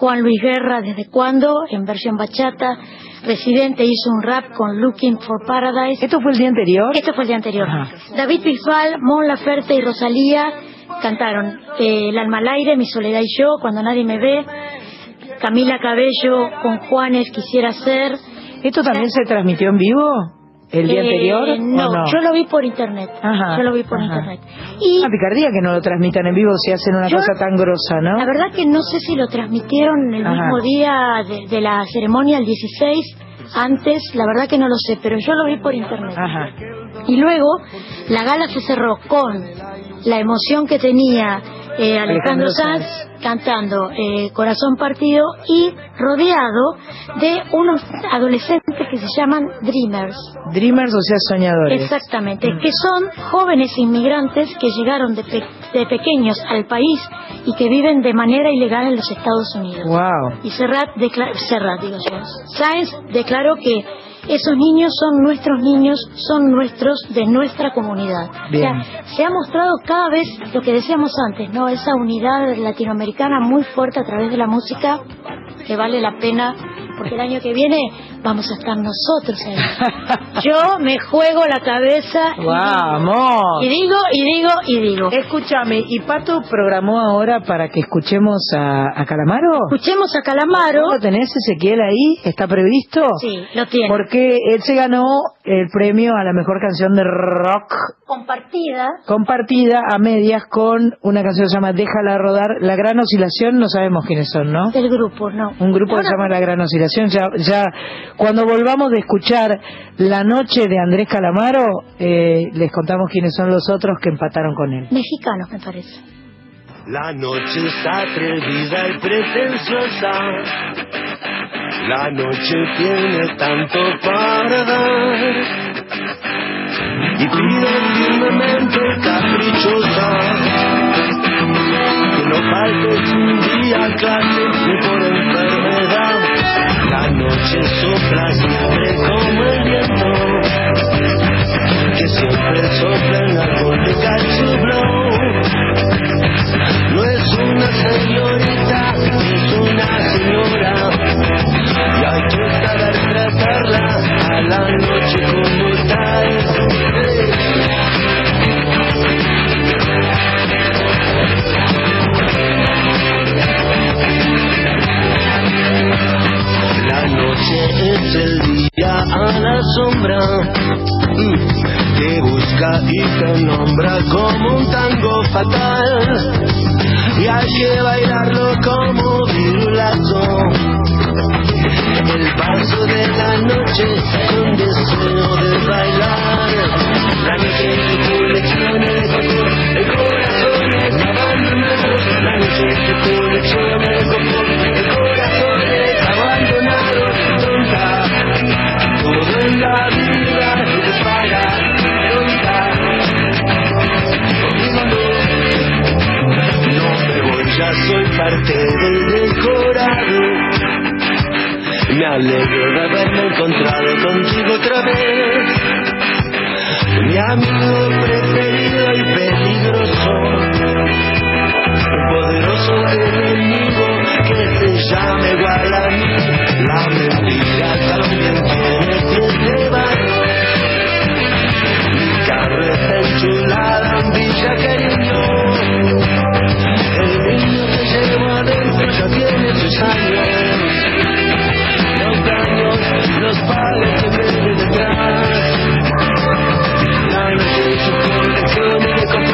Juan Luis Guerra, ¿Desde cuándo? en versión bachata, Residente hizo un rap con Looking for Paradise. ¿Esto fue el día anterior? Esto fue el día anterior. David Bisbal, Mon Laferte y Rosalía cantaron eh, El alma al aire, Mi soledad y yo, Cuando nadie me ve, Camila Cabello con Juanes, Quisiera ser. ¿Esto también se transmitió en vivo? ¿El día Eh, anterior? o No, yo lo vi por internet. Ajá, yo lo vi por ajá. internet. Y Una picardía que no lo transmitan en vivo si hacen una Yo- cosa tan grosa, ¿no? La verdad que no sé si lo transmitieron el Ajá. mismo día de, de la ceremonia, el 16, antes, la verdad que no lo sé, pero yo lo vi por internet. Ajá. Y luego la gala se cerró con la emoción que tenía eh, Alejandro Sanz cantando eh, Corazón Partido y rodeado de unos adolescentes que se llaman Dreamers. Dreamers, o sea, soñadores. Exactamente, que son jóvenes inmigrantes que llegaron de, pe- de pequeños al país y que viven de manera ilegal en los Estados Unidos. Wow. Y Serrat, Serrat, digo yo, Sáenz declaró que esos niños son nuestros niños, son nuestros de nuestra comunidad. Bien. O sea, se ha mostrado cada vez lo que decíamos antes, ¿no? Esa unidad latinoamericana muy fuerte a través de la música que vale la pena porque el año que viene vamos a estar nosotros ahí. Yo me juego la cabeza y ¡Vamos! y digo, y digo, y digo. Escúchame, ¿y Pato programó ahora para que escuchemos a, a Calamaro? Escuchemos a Calamaro. ¿Lo tenés, Ezequiel, ahí? ¿Está previsto? Sí, lo tiene. Porque él se ganó el premio a la mejor canción de rock Compartida. compartida a medias con una canción que se llama Déjala rodar. La Gran Oscilación, no sabemos quiénes son, ¿no? Del grupo, no. Un grupo que se llama La Gran Oscilación. Ya, ya cuando volvamos de escuchar La Noche de Andrés Calamaro, eh, les contamos quiénes son los otros que empataron con él. Mexicanos, me parece. La noche es atrevida y pretenciosa. La noche tiene tanto para dar. Y pide firmemente caprichosa. Que no faltes un día clase ni por noche sopla siempre como el viento. Que siempre sopla en la corte su. No es una señorita, es una señora. Y hay que saber tratarla a la noche como noche es el día a la sombra mm, que busca y te nombra como un tango fatal. Y hay que bailarlo como virulazo el paso de la noche con deseo de bailar. La noche de tu lección el corazón es la noche de tu lección el corazón ya soy parte del decorado me alegro de haberme encontrado contigo otra vez. Mi amigo preferido y peligroso. Un poderoso enemigo que se llama igual la mentira también tiene siete manos mi está enchulada ya tiene sus años los daños los padres vienen detrás la noche es un Soy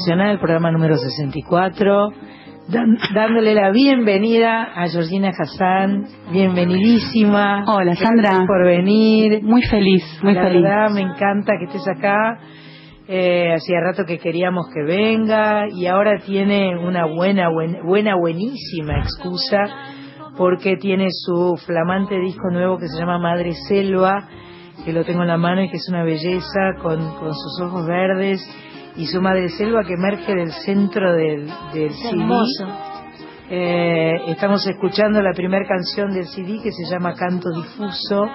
Nacional, programa número 64, dan- dándole la bienvenida a Georgina Hassan. Bienvenidísima. Hola, Sandra. Gracias por venir. Muy feliz, muy la feliz. verdad, me encanta que estés acá. Eh, hacía rato que queríamos que venga y ahora tiene una buena, buen- buena, buenísima excusa porque tiene su flamante disco nuevo que se llama Madre Selva, que lo tengo en la mano y que es una belleza con, con sus ojos verdes y su Madre Selva que emerge del centro del, del CD. Hermoso. Eh, estamos escuchando la primera canción del CD que se llama Canto Difuso.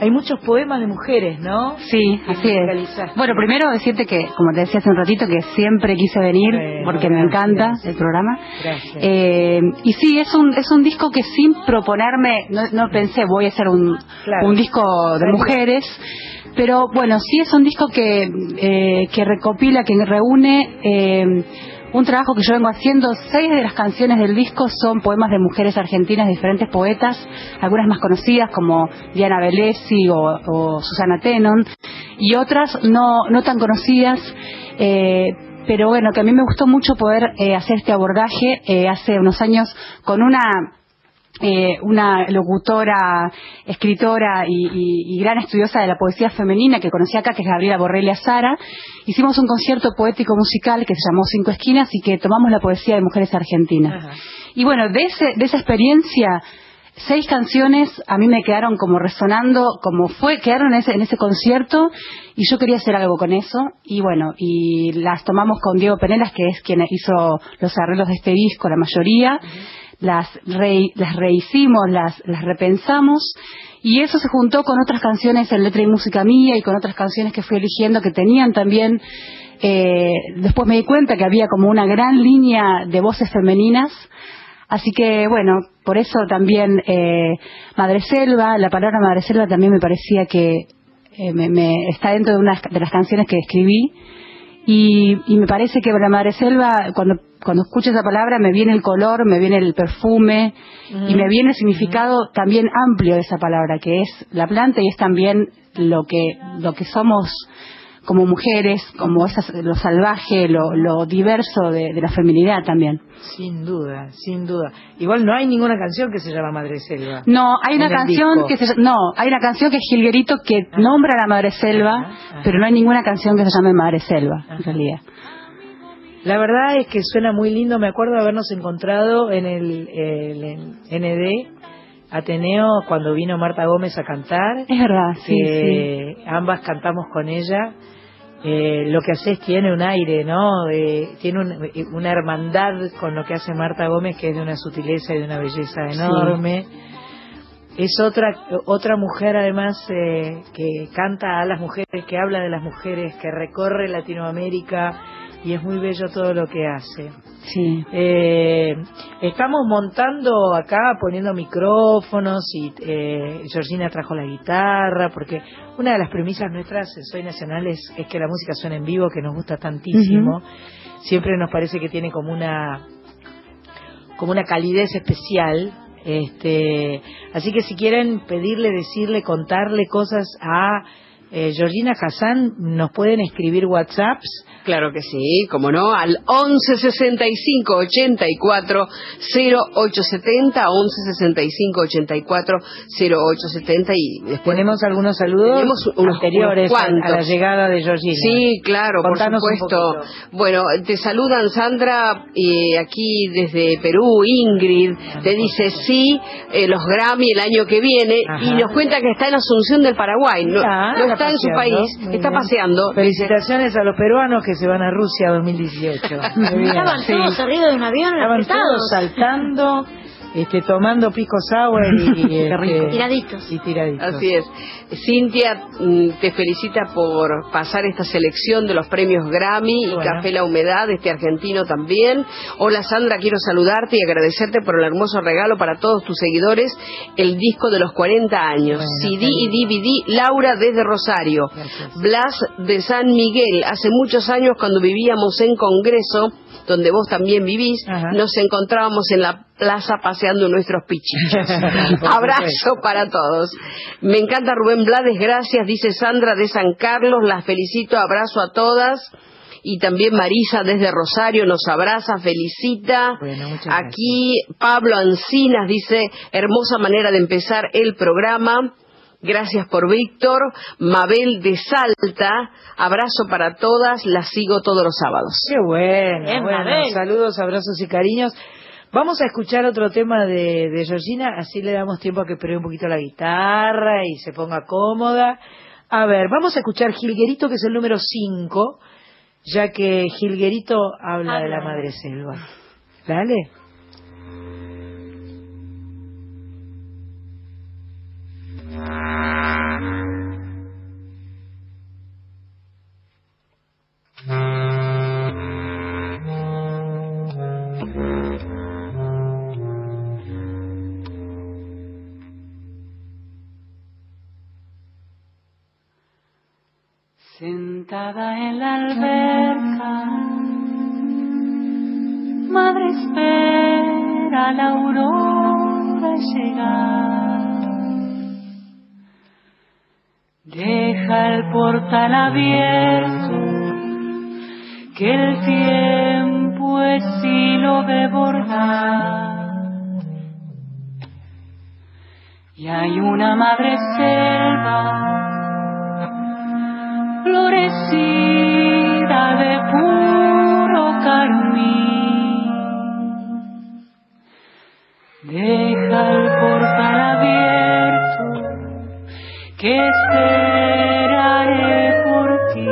Hay muchos poemas de mujeres, ¿no? Sí, así es. Bueno, primero decirte que, como te decía hace un ratito, que siempre quise venir porque me gracias. encanta el programa. Gracias. Eh, y sí, es un, es un disco que sin proponerme, no, no pensé voy a hacer un, Claro. un disco de mujeres, pero bueno, sí es un disco que, eh, que recopila, que reúne eh, un trabajo que yo vengo haciendo. Seis de las canciones del disco son poemas de mujeres argentinas, diferentes poetas, algunas más conocidas como Diana Velesi o, o Susana Tenon, y otras no, no tan conocidas. eh, pero bueno, que a mí me gustó mucho poder eh, hacer este abordaje eh, hace unos años con una eh, una locutora, escritora y, y- y gran estudiosa de la poesía femenina que conocí acá, que es Gabriela Borrelia Sara. Hicimos un concierto poético musical que se llamó Cinco Esquinas y que tomamos la poesía de mujeres argentinas. Y bueno, de, ese, de esa experiencia, seis canciones a mí me quedaron como resonando, como fue, quedaron en ese, en ese concierto y yo quería hacer algo con eso. Y bueno, y las tomamos con Diego Penelas, que es quien hizo los arreglos de este disco, la mayoría. Las, re- las rehicimos, las, las repensamos y eso se juntó con otras canciones en letra y música mía y con otras canciones que fui eligiendo que tenían también eh, después me di cuenta que había como una gran línea de voces femeninas. Así que bueno, por eso también eh, Madre Selva, la palabra Madre Selva también me parecía que eh, me, me- está dentro de una de las canciones que escribí. Y, y me parece que la Madre Selva, cuando, cuando escucho esa palabra, me viene el color, me viene el perfume y me viene el significado también amplio de esa palabra, que es la planta y es también lo que, lo que somos como mujeres, como esas, lo salvaje, lo, lo diverso de, de la feminidad también. Sin duda, sin duda. Igual no hay ninguna canción que se llama Madre Selva. No, hay una canción disco. que se, no, hay una canción que es Gilguerito que nombra a la Madre Selva, pero no hay ninguna canción que se llame Madre Selva, en realidad. La verdad es que suena muy lindo. Me acuerdo de habernos encontrado en el, el- el ND Ateneo cuando vino Marta Gómez a cantar. Es verdad, sí, que ambas cantamos con ella. Eh, lo que haces tiene un aire, ¿no? De- tiene un- una hermandad con lo que hace Marta Gómez que es de una sutileza y de una belleza enorme. Es otra otra mujer además eh, que canta a las mujeres, que habla de las mujeres, que recorre Latinoamérica y es muy bello todo lo que hace. Sí. Eh, estamos montando acá, poniendo micrófonos y eh, Georgina trajo la guitarra, porque una de las premisas nuestras en Soy Nacional es, es que la música suene en vivo, que nos gusta tantísimo. Siempre nos parece que tiene como una como una calidez especial. Este, así que si quieren pedirle, decirle, contarle cosas a eh, Georgina Hassan, nos pueden escribir WhatsApps. Claro que sí, como no, al 11 65 84 0870, 11 65 84 0870 y después Tenemos algunos saludos Tenemos unos- anteriores unos a, la llegada de Georgina. Sí, claro, Contanos por supuesto. Bueno, te saludan Sandra eh, aquí desde Perú, Ingrid, te dice sí, eh, los Grammy el año que viene Ajá. y nos cuenta que está en Asunción del Paraguay, no, no está en su país, Muy está bien. paseando. Felicitaciones a los peruanos que se van a Rusia 2018. Muy bien. Estaban Sí. todos arriba de un avión Estaban apretados. todos saltando, este, tomando pico sour y, este, Tiraditos. y tiraditos. Así es. Cintia mm, te felicita por pasar esta selección de los premios Grammy y. Café La Humedad, este argentino también. Hola Sandra, quiero saludarte y agradecerte por el hermoso regalo para todos tus seguidores, el disco de los 40 años, Bueno, CD y DVD, Laura desde Rosario, Blas de San Miguel. Hace muchos años cuando vivíamos en Congreso, donde vos también vivís, nos encontrábamos en la plaza paseando nuestros pichichos. Abrazo para todos. Me encanta Rubén Blades, gracias, dice Sandra de San Carlos, las felicito, abrazo a todas. Y también Marisa desde Rosario nos abraza, felicita. Bueno. Aquí Pablo Ancinas dice, hermosa manera de empezar el programa. Gracias por Víctor. Mabel de Salta, abrazo para todas, las sigo todos los sábados. Qué bueno, Bien, bueno, Mabel. saludos, abrazos y cariños. Vamos a escuchar otro tema de, de Georgina, así le damos tiempo a que pruebe un poquito la guitarra y se ponga cómoda. A ver, vamos a escuchar Gilguerito, que es el número 5, ya que Gilguerito habla de la madre selva. Dale. Sentada en la alberca, madre espera la aurora llegar. Deja el portal abierto, que el tiempo es hilo de bordar. Y hay una madre selva florecida de puro carmín. Deja el portal abierto, que esperaré por ti.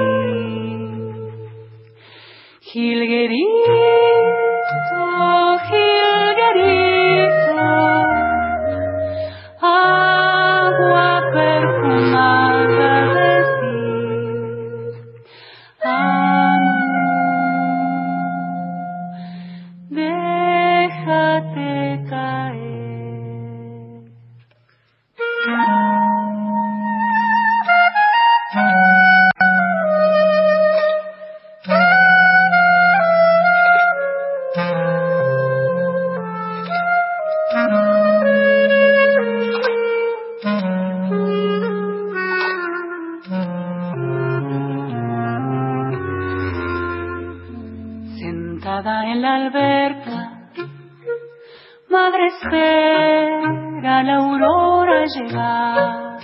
En la alberca, madre espera la aurora llegar.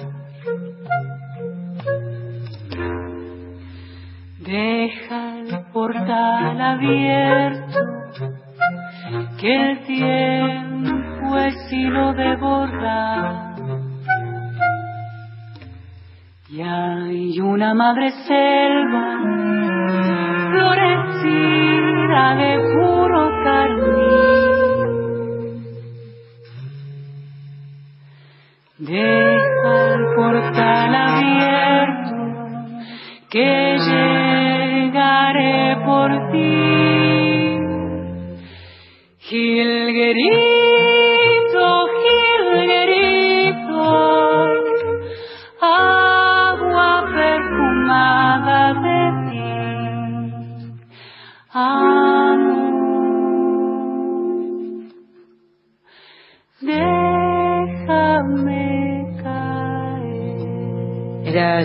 Deja el portal abierto, que el tiempo es hilo de bordar. Y hay una madre selva florecida de puro carmín. Deja el portal abierto, que llegaré por ti. Gilguerito,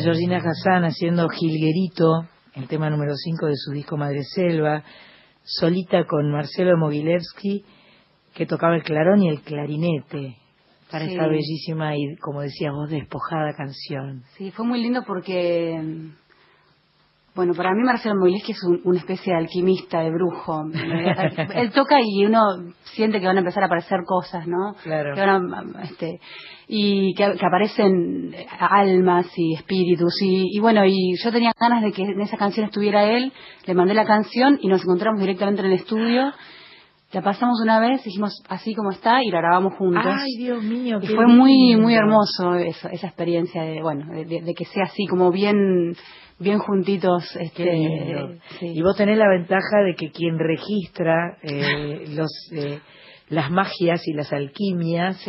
Georgina Hassan haciendo Gilguerito, el tema número 5 de su disco Madre Selva, solita con Marcelo Mogilevsky, que tocaba el clarón y el clarinete para Sí. esta bellísima y, como decías vos, despojada canción. Sí, fue muy lindo porque, bueno, para mí Marcelo Moileski es un- una especie de alquimista, de brujo. Él toca y uno siente que van a empezar a aparecer cosas, ¿no? Claro. Que van a, este, y que, que aparecen almas y espíritus. Y, y bueno, y yo tenía ganas de que en esa canción estuviera él, le mandé la canción y nos encontramos directamente en el estudio. La pasamos una vez, dijimos así como está y la grabamos juntos. Ay, Dios mío, Y fue muy lindo. muy hermoso eso, esa experiencia de bueno de que sea así como bien bien juntitos este lindo. sí. Y vos tenés la ventaja de que quien registra eh, los eh, las magias y las alquimias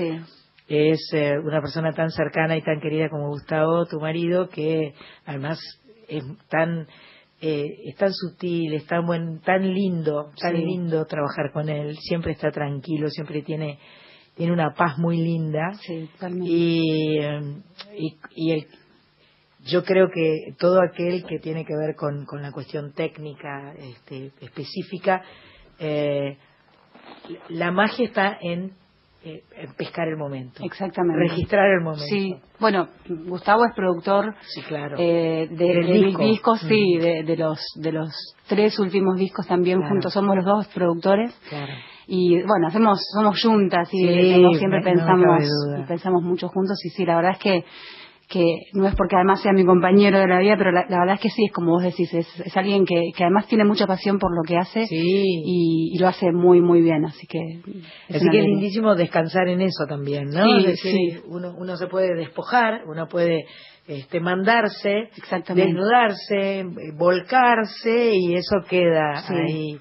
es eh, una persona tan cercana y tan querida como Gustavo, tu marido, que además es tan eh, es tan sutil, es tan buen, tan lindo, tan Sí. lindo trabajar con él. Siempre está tranquilo, siempre tiene tiene una paz muy linda. Y, eh, y, y el- yo creo que todo aquel que tiene que ver con, con la cuestión técnica este, específica, eh, la magia está en, eh, en pescar el momento. Exactamente. Registrar el momento. Sí, bueno, Gustavo es productor Sí, claro. eh, de, Del de mis disco. discos, sí, Mm. de, de los de los tres últimos discos también Claro. juntos somos los dos productores Claro. y bueno hacemos somos juntas y Sí, siempre no- no pensamos y pensamos mucho juntos y sí la verdad es que que no es porque además sea mi compañero de la vida, pero la, la verdad es que sí, es como vos decís, es, es alguien que, que además tiene mucha pasión por lo que hace y, y lo hace muy, muy bien, así que... es Así que es lindísimo descansar en eso también, ¿no? Sí, Es decir, sí. uno, uno se puede despojar, uno puede este, mandarse, desnudarse, eh, volcarse y eso queda Sí. ahí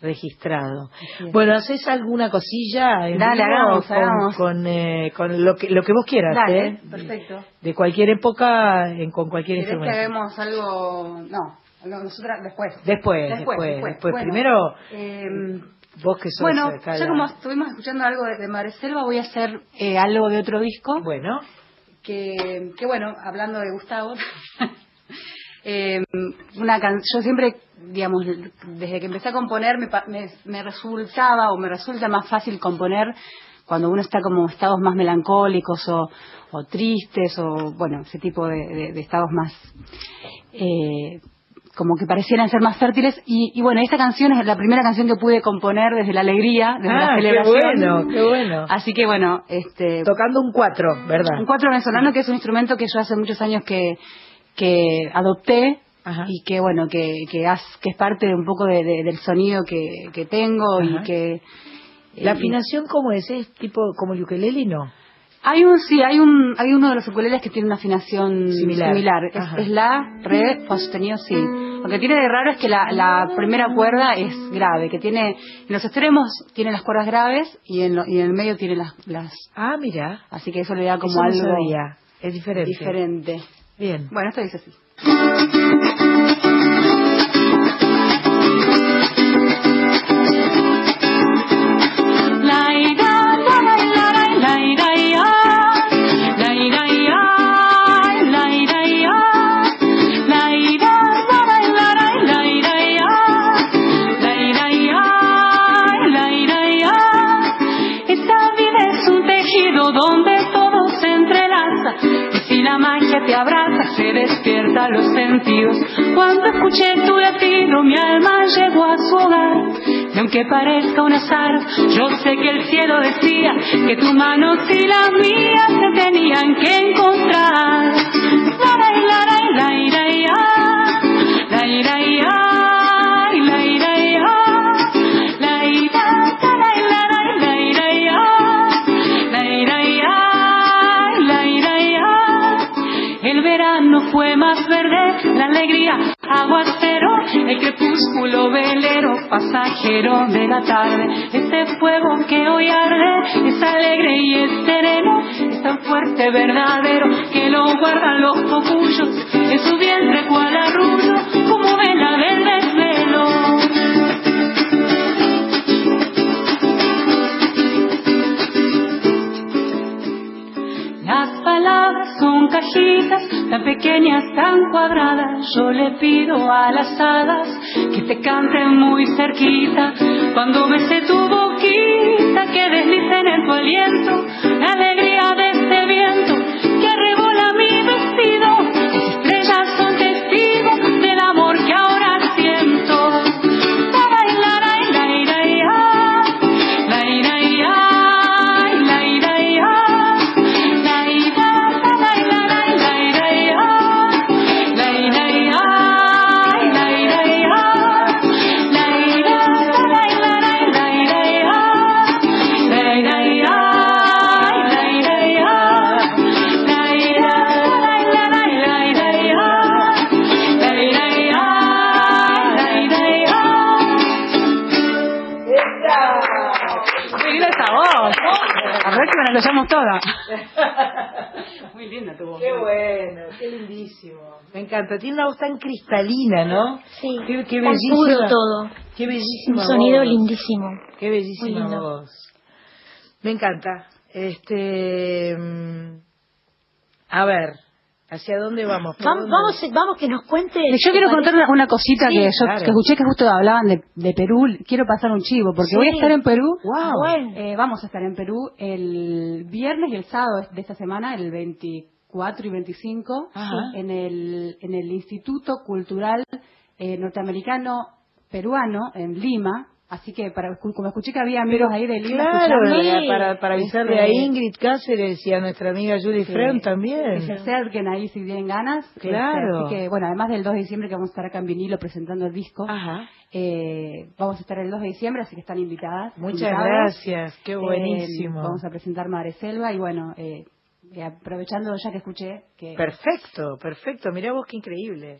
registrado. Bueno, ¿haces alguna cosilla? en Dale, hagamos, con, hagamos. Con, eh, con lo, que, lo que vos quieras, Dale, ¿eh? perfecto. De cualquier época, en- con cualquier ¿Querés que instrumento. hagamos algo...? No, nosotras después. Después, después, después. Bueno, Primero, eh, vos que sos bueno, ya la- como estuvimos escuchando algo de, de Madre Selva, voy a hacer eh, algo de otro disco. Bueno. Que, que bueno, hablando de Gustavo, eh, una can- yo siempre, digamos, desde que empecé a componer me, me, me resultaba o me resulta más fácil componer cuando uno está como en estados más melancólicos o, o tristes o, bueno, ese tipo de, de- de estados más... eh, como que parecieran ser más fértiles y, y bueno, esta canción es la primera canción que pude componer desde la alegría, desde la Ah, qué celebración. bueno, qué bueno. Así que bueno, este Tocando un cuatro, ¿verdad? un cuatro venezolano que es un instrumento que yo hace muchos años que, que adopté y que bueno, que, que, es parte de un poco de- de- del sonido que, que tengo y que... ¿La y- afinación cómo es? ¿Es tipo como el ukelele? No. Hay un, sí, hay un, hay uno de los ukuleles que tiene una afinación Similar. similar. Es, la, re, fa sostenido, sí. Lo que tiene de raro es que la, la primera cuerda es grave, que tiene, en los extremos tiene las cuerdas graves y en, lo- y en el medio tiene las, las. Ah, mira. Así que eso le da como Eso no algo sabía. Es diferente. diferente. Bien. Bueno, esto dice así. Abraza, se despierta los sentidos. Cuando escuché tu latido, mi alma llegó a su hogar. Y aunque parezca un azar, yo sé que el cielo decía que tu mano y la mía se tenían que encontrar. La la la la la ya, la ira ya, alegría aguacero, el crepúsculo velero, pasajero de la tarde. Este fuego que hoy arde es alegre y es sereno, es tan fuerte, verdadero, que lo guardan los cocuyos en su vientre cual arrullo, como vela del son cajitas tan pequeñas, tan cuadradas. Yo le pido a las hadas que te canten muy cerquita. Cuando bese tu boquita, que deslicen en tu aliento Qué bueno, qué lindísimo. Me encanta. Tiene una voz tan cristalina, ¿no? Sí, Qué, qué tan bellísima. puro todo. Qué bellísima Un sonido voz. lindísimo. Qué bellísima voz. Me encanta. Este. mm, A ver, ¿hacia dónde vamos? ¿Por Vamos, dónde? vamos, vamos que nos cuente. Yo quiero contar una, una cosita Sí, que yo claro. que escuché que justo hablaban de, de Perú. Quiero pasar un chivo porque Sí. voy a estar en Perú. Wow. Bueno. Eh, vamos a estar en Perú el viernes y el sábado de esta semana, el 24 y 25, Ajá. en el, en el Instituto Cultural eh, Norteamericano Peruano en Lima. Así que, para, como escuché que había amigos ahí de Lima Claro, escuchando, para, para avisarle a este, Ingrid Cáceres y a nuestra amiga Julie Sí. Freund que se también. acerquen ahí si tienen ganas. Este, Claro. así que, bueno, además del 2 de diciembre que vamos a estar acá en vinilo presentando el disco, Ajá. eh, vamos a estar el 2 de diciembre, así que están invitadas. Muchas gracias, qué Eh, buenísimo. vamos a presentar Madre Selva y bueno, eh, eh, aprovechando ya que escuché que... Perfecto, perfecto. Mirá vos qué increíble.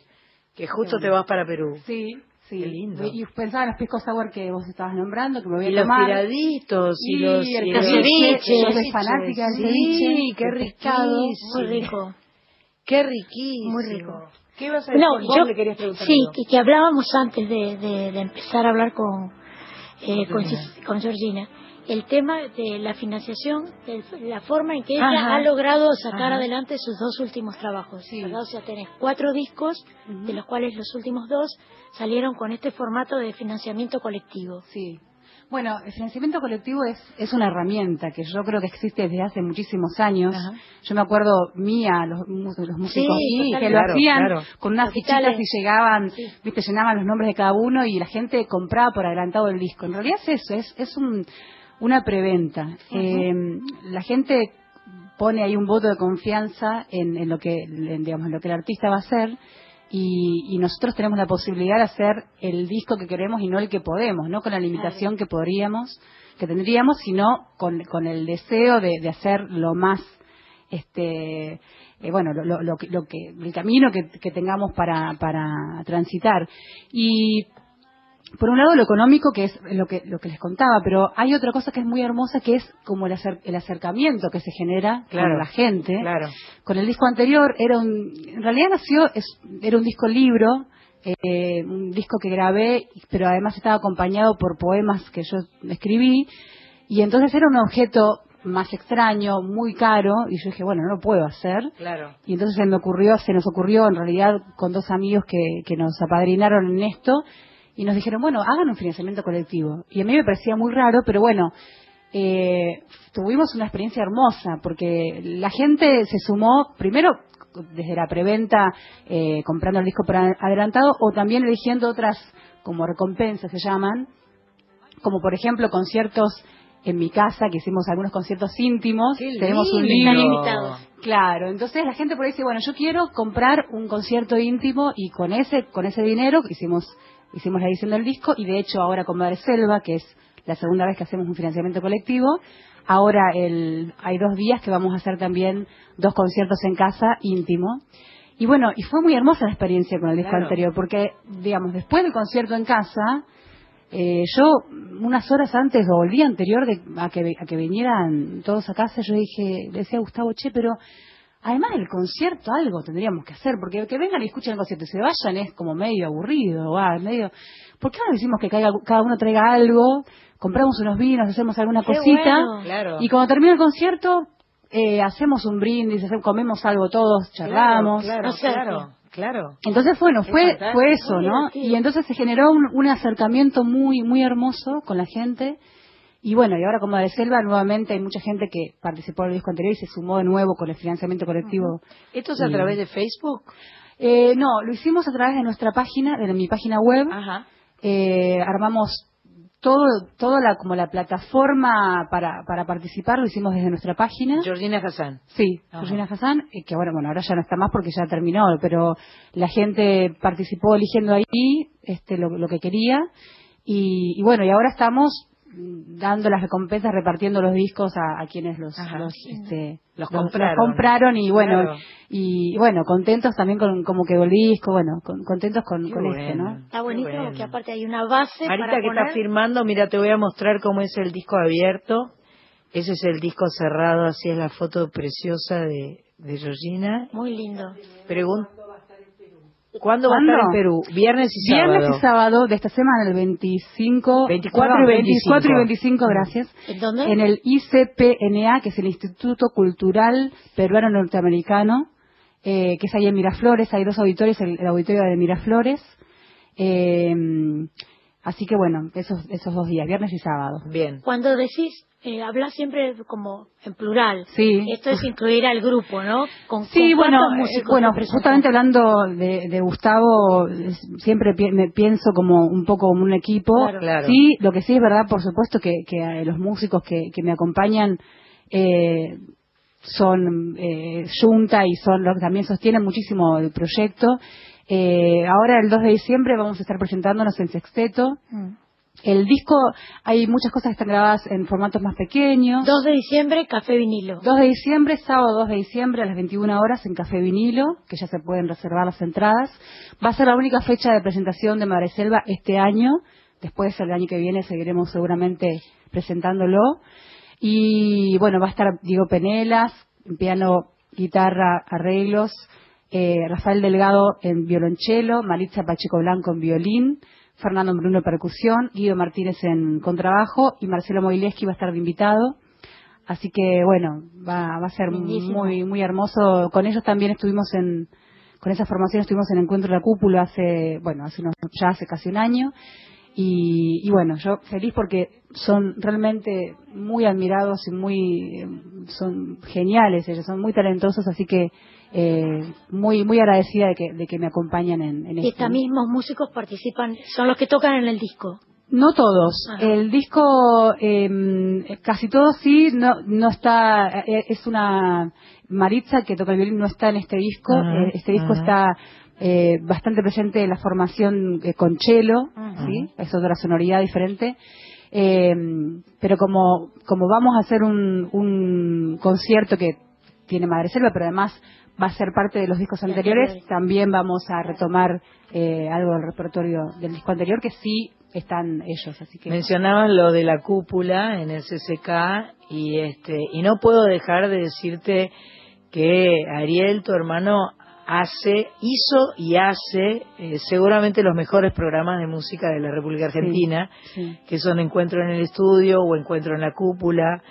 Que justo Sí. te vas para Perú. Sí, sí. Qué lindo. Y pensaba en los pisco sour que vos estabas nombrando, que me voy a Y los tomar. tiraditos y, Y los el y ceviche, Yo soy ceviche, fanática del Sí, ceviche. qué riquísimo. Muy rico. Qué riquísimo. Muy rico. ¿Qué ibas a decir? No, Vos yo, le querías preguntar sí, que, que hablábamos antes de, de- de empezar a hablar con, eh, con, Georgina. Con Georgina. El tema de la financiación, de la forma en que ella Ajá. ha logrado sacar Ajá. adelante sus dos últimos trabajos. Sí. ¿verdad? O sea, tenés cuatro discos, de los cuales los últimos dos salieron con este formato de financiamiento colectivo. Sí. Bueno, el financiamiento colectivo es, es una herramienta que yo creo que existe desde hace muchísimos años. Ajá. Yo me acuerdo mía, los, los músicos, Sí, que lo Claro, hacían claro. con unas Capitales. fichitas y llegaban, Sí. viste, llenaban los nombres de cada uno y la gente compraba por adelantado el disco. En realidad es eso, es, es un, una preventa. Eh, la gente pone ahí un voto de confianza en, en lo que en, digamos en lo que el artista va a hacer y, y nosotros tenemos la posibilidad de hacer el disco que queremos y no el que podemos, no con la limitación que podríamos, que tendríamos, sino con, con el deseo de, de hacer lo más, este, eh, bueno, lo, lo- lo que- lo que, el camino que, que tengamos para, para transitar. Y por un lado lo económico que es lo que lo que les contaba pero hay otra cosa que es muy hermosa que es como el, acer- el acercamiento que se genera Claro, con la gente Claro. con el disco anterior era un en realidad nació es, era un disco libro eh, un disco que grabé pero además estaba acompañado por poemas que yo escribí y entonces era un objeto más extraño muy caro y yo dije bueno no lo puedo hacer Claro. y entonces se me ocurrió, se nos ocurrió en realidad con dos amigos que, que nos apadrinaron en esto y nos dijeron, bueno, hagan un financiamiento colectivo. Y a mí me parecía muy raro, pero bueno, eh, tuvimos una experiencia hermosa porque la gente se sumó primero desde la preventa eh, comprando el disco por adelantado o también eligiendo otras como recompensas se llaman como por ejemplo conciertos en mi casa que hicimos algunos conciertos íntimos Qué tenemos un libro. Claro, entonces la gente por ahí dice, bueno, yo quiero comprar un concierto íntimo y con ese con ese dinero hicimos hicimos la edición del disco y de hecho ahora con Madre Selva, que es la segunda vez que hacemos un financiamiento colectivo, ahora el, hay dos días que vamos a hacer también dos conciertos en casa íntimo. Y bueno, y fue muy hermosa la experiencia con el disco Claro. anterior, porque, digamos, después del concierto en casa, eh, yo unas horas antes o el día anterior de, a, que, a que vinieran todos a casa, yo dije, le decía a Gustavo, che, pero además del concierto algo tendríamos que hacer, porque que vengan y escuchen el concierto y se vayan es como medio aburrido, va, medio... ¿Por qué no decimos que caiga- cada uno traiga algo, compramos unos vinos, hacemos alguna Qué cosita bueno. Claro. y cuando termine el concierto eh, hacemos un brindis, hacemos- comemos algo todos, charlamos. Claro, No sé, claro, claro. Entonces, bueno, fue, fue eso, ¿no? Y entonces se generó un, un acercamiento muy, muy hermoso con la gente. Y bueno, y ahora como de Selva, nuevamente hay mucha gente que participó del disco anterior y se sumó de nuevo con el financiamiento colectivo. ¿Esto es a Y- través de Facebook? Eh, no, lo hicimos a través de nuestra página, de mi página web. Ajá. Eh, armamos todo, toda la, como la plataforma para, para participar, lo hicimos desde nuestra página. Georgina Hassan. Sí, Ajá. Georgina Hassan, eh, que ahora, bueno, ahora ya no está más porque ya terminó, pero la gente participó eligiendo ahí este, lo, lo que quería. Y, y bueno, y ahora estamos dando las recompensas, repartiendo los discos a, a quienes los, Ajá. los, este, Los compraron. los compraron y bueno, Claro. y bueno, contentos también con cómo quedó el disco, bueno, con- contentos con, con esto, bueno. ¿no? Está buenísimo Bueno. porque aparte hay una base Marita para que poner... está firmando, mira, te voy a mostrar cómo es el disco abierto. Ese es el disco cerrado, así es la foto preciosa de, de Georgina. Muy lindo. Pregun- ¿Cuándo va a estar en. Perú? Viernes y sábado. Viernes y sábado de esta semana, el 25, 24 perdón, y 25. 24 y 25, gracias. ¿En dónde? En el ICPNA, que es el Instituto Cultural Peruano Norteamericano, eh, que es ahí en Miraflores, hay dos auditorios, el, el auditorio de Miraflores. Eh, así que bueno, esos, esos dos días, viernes y sábado. Bien. Cuando decís, eh, hablas siempre como en plural. Sí. Esto es incluir al grupo, ¿no? Con, Sí, con bueno, cuántos eh, músicos bueno, justamente hablando de, de Gustavo, siempre pi- me pienso como un poco como un equipo. Claro. Claro. Sí, lo que sí es verdad, por supuesto, que, que eh, los músicos que, que me acompañan eh, son eh, Junta y son los que también sostienen muchísimo el proyecto. Eh, ahora, el 2 de diciembre, vamos a estar presentándonos en Sexteto. Mm. El disco, hay muchas cosas que están grabadas en formatos más pequeños. 2 de diciembre, Café Vinilo. 2 de diciembre, sábado 2 de diciembre a las 21 horas en Café Vinilo, que ya se pueden reservar las entradas. Va a ser la única fecha de presentación de Madre Selva este año. Después, el año que viene, seguiremos seguramente presentándolo. Y bueno, va a estar Diego Penelas, en piano, guitarra, arreglos, eh, Rafael Delgado en violonchelo, Maritza Pacheco Blanco en violín, Fernando Bruno en percusión, Guido Martínez en contrabajo y Marcelo Moileski va a estar de invitado. Así que bueno, va, va a ser muy muy hermoso. Con ellos también estuvimos en, con esa formación estuvimos en Encuentro de la Cúpula hace, bueno, hace unos, ya hace casi un año. Y, y bueno, yo feliz porque son realmente muy admirados y muy, eh, son geniales ellos, son muy talentosos, así que eh, muy muy agradecida de que, de que me acompañan en, en Y esto. estos mismos músicos participan, son los que tocan en el disco. No todos. Ajá. El disco, eh, casi todos sí, no, no está, eh, es una Maritza que toca el violín, no está en este disco. Ajá, Eh, este disco ajá. está eh, bastante presente en la formación eh, con cello. ¿sí? Es otra sonoridad diferente. Eh, pero como, como vamos a hacer un, un concierto que tiene Madre Selva, pero además va a ser parte de los discos anteriores, también vamos a retomar eh, algo del repertorio del disco anterior que sí están ellos, así que Mencionaban lo de la cúpula en el CCK y este y no puedo dejar de decirte que Ariel, tu hermano, hace, hizo y hace eh, seguramente los mejores programas de música de la República Argentina, sí. que son Encuentro en el Estudio o Encuentro en la Cúpula.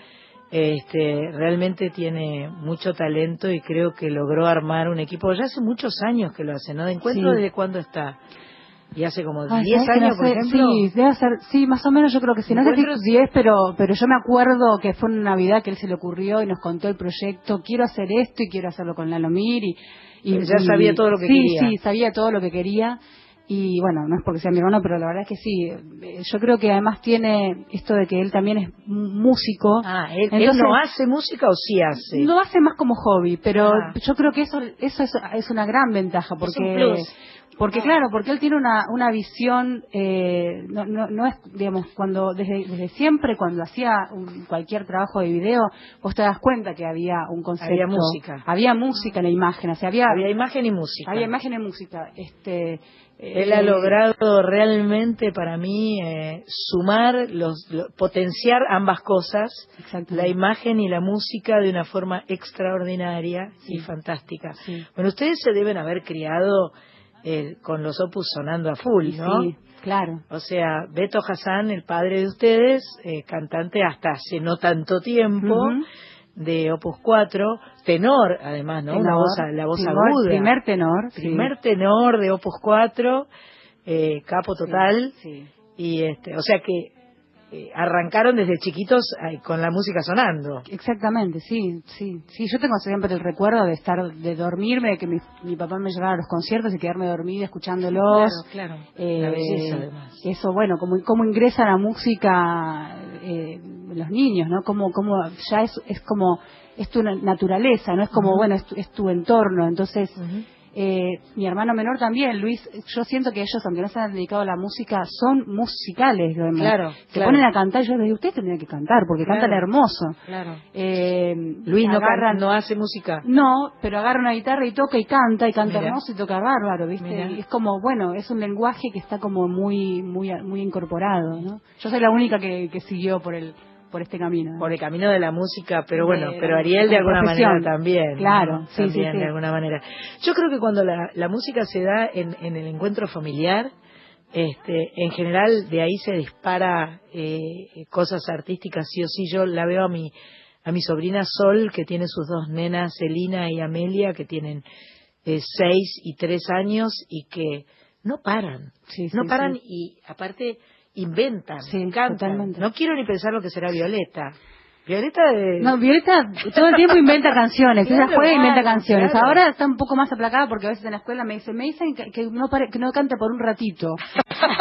Este, realmente tiene mucho talento y creo que logró armar un equipo. Ya hace muchos años que lo hace, ¿no? De encuentro Sí. desde cuándo está. Y hace como Ay, 10 ¿sabes que años, no por sé? ejemplo. Sí, debe ser, sí, más o menos yo creo que sí. No sé si Encuentros- 10, pero, pero yo me acuerdo que fue una Navidad que él se le ocurrió y nos contó el proyecto. Quiero hacer esto y quiero hacerlo con Lalomir. Y, y Ya y- sabía todo lo que sí, quería. Sí, sabía todo lo que quería. Y bueno, no es porque sea mi hermano, pero la verdad es que sí. Eh, Yo creo que además tiene esto de que él también es músico. Ah, ¿él, él Entonces- no hace música o sí hace? Lo hace más como hobby, pero Ah. yo creo que eso eso es, es una gran ventaja porque un plus. porque claro, porque él tiene una una visión eh, no, no no es digamos cuando desde desde siempre cuando hacía un- cualquier trabajo de video vos te das cuenta que había un concepto Había música. había música en la imagen, o sea había Había imagen y música. había imagen y música, este Él eh, ha logrado realmente para mí eh, sumar, los, lo- potenciar ambas cosas, la imagen y la música de una forma extraordinaria y fantástica. Sí. Bueno, ustedes se deben haber criado eh, con los opus sonando a full, ¿no? Sí, claro. O sea, Beto Hassan, el padre de ustedes, eh, cantante hasta hace no tanto tiempo. De Opus 4, tenor además, ¿no? Una Tenor, voz, la voz aguda. primer tenor, sí. Primer tenor de Opus 4, eh, capo total. sí. Y este, o sea que eh, arrancaron desde chiquitos eh, con la música sonando. Exactamente, sí, sí. Sí, yo tengo siempre el recuerdo de estar, de dormirme, de que mi, mi papá me llevara a los conciertos y quedarme dormida escuchándolos. Claro, claro. Eh, La belleza, además. Eso, bueno, como, cómo ingresa la música eh, los niños, ¿no? Como, como ya es, es como, es tu na- naturaleza, ¿no? Es como, bueno, es tu, es tu entorno. Entonces, eh, mi hermano menor también, Luis, yo siento que ellos, aunque no se han dedicado a la música, son musicales. ¿no? Claro, Se claro. ponen a cantar y yo les digo, ustedes tendrían que cantar, porque Claro. cantan hermoso. Claro. Eh, Luis no, agarran, can- no hace música. no, pero agarra una guitarra y toca y canta y canta Mira. hermoso y toca bárbaro, ¿viste? Mira. Y es como, bueno, es un lenguaje que está como muy muy muy incorporado, ¿no? Yo soy la única que, que siguió por el por este camino. ¿no? Por el camino de la música, pero bueno, pero Ariel de alguna profesión. manera también. Claro, sí, sí, También sí. de alguna manera. Yo creo que cuando la, la música se da en, en el encuentro familiar, este, en general de ahí se dispara eh, cosas artísticas, sí o sí. Yo la veo a mi, a mi sobrina Sol, que tiene sus dos nenas, Elina y Amelia, que tienen eh, seis y tres años y que no paran. Sí, no sí, paran sí. y aparte inventan, Sí, cantan. totalmente. No quiero ni pensar lo que será Violeta. Violeta de... No, Violeta todo el tiempo inventa canciones, ella juega e inventa canciones. claro. Ahora está un poco más aplacada porque a veces en la escuela me dicen, me dicen que, que no pare- que no cante por un ratito.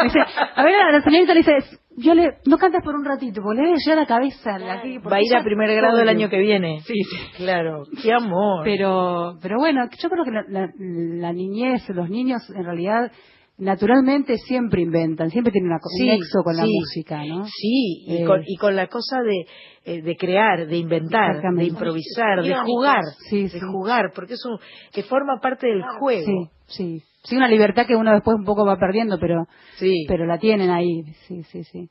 Dice, a ver, a la señorita le dice, yo le, no cantas por un ratito, porque le debe llegar la cabeza. la- Va a ir a primer grado el año que viene. Sí, sí. Claro, qué amor. Pero, pero bueno, yo creo que la, la- la niñez, los niños en realidad naturalmente siempre inventan, siempre tienen una, co- un Sí, nexo con la sí. música, ¿no? Sí, y, Eh. con, y con la cosa de, eh, de crear, de inventar, de improvisar, de jugar, Sí, de sí. jugar, porque eso que forma parte del juego. Sí, sí. Sí, una libertad que uno después un poco va perdiendo, pero, Sí. pero la tienen ahí. Sí, sí, sí.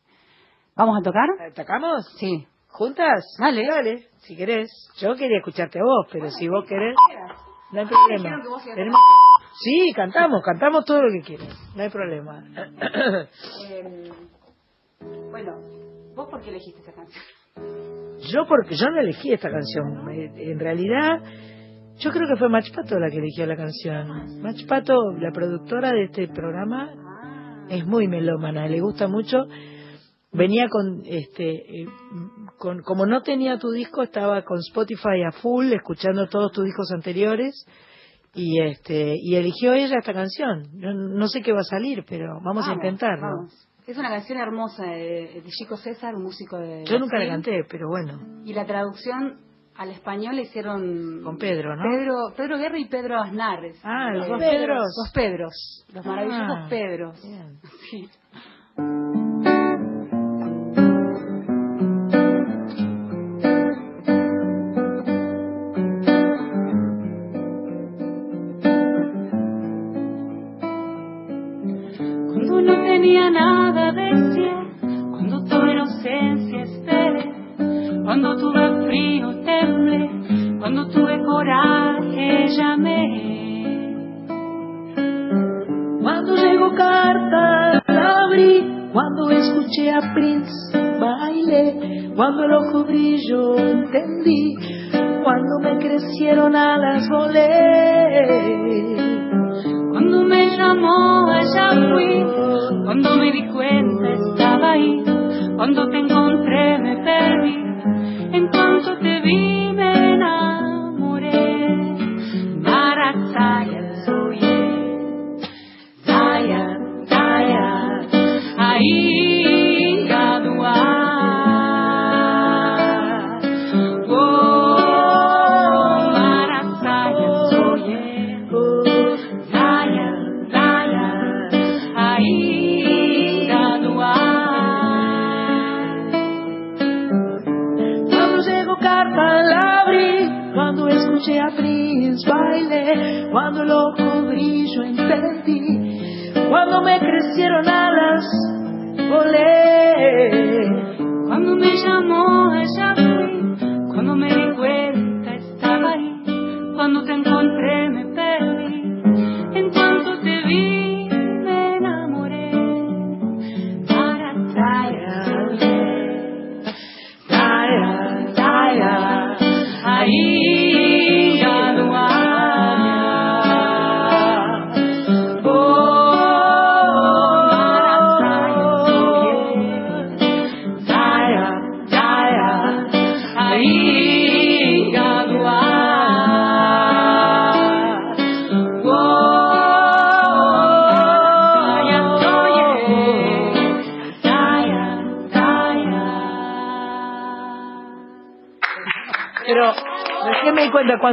¿Vamos a tocar? ¿Atacamos? Sí. ¿Juntas? Dale. Dale, si querés. Yo quería escucharte a vos, pero si vos querés, no hay Ah, problema. que vos Tenemos que- Sí, cantamos, cantamos todo lo que quieras, no hay problema. Eh, bueno, ¿vos por qué elegiste esta canción? Yo porque yo no elegí esta canción, en realidad yo creo que fue Mach Pato la que eligió la canción. Mach Pato, la productora de este programa, es muy melómana, le gusta mucho. Venía con este eh, con como no tenía tu disco, estaba con Spotify a full escuchando todos tus discos anteriores y este y eligió ella esta canción. Yo no sé qué va a salir, pero vamos, a Vamos, intentarlo. vamos. Es una canción hermosa de, de Chico César, un músico de. Yo nunca la canté, pero bueno. Y la traducción al español le hicieron. Con Pedro, ¿no? Pedro, Pedro Guerra y Pedro Aznar. Ah, los Eh, dos Pedros. Los Pedros. Los maravillosos Ah, Pedros. Sí. Cuando el ojo brilló entendí, cuando me crecieron alas volé. Cuando me llamó allá fui, cuando me di cuenta estaba ahí, cuando te encontré me perdí, en cuanto te vi me enamoré. Marataya soy Daya, daya, ahí cuando el ojo brillo entendí, cuando me crecieron alas volé. Cuando me llamó allá fui, cuando me di cuenta estaba ahí, cuando te encontré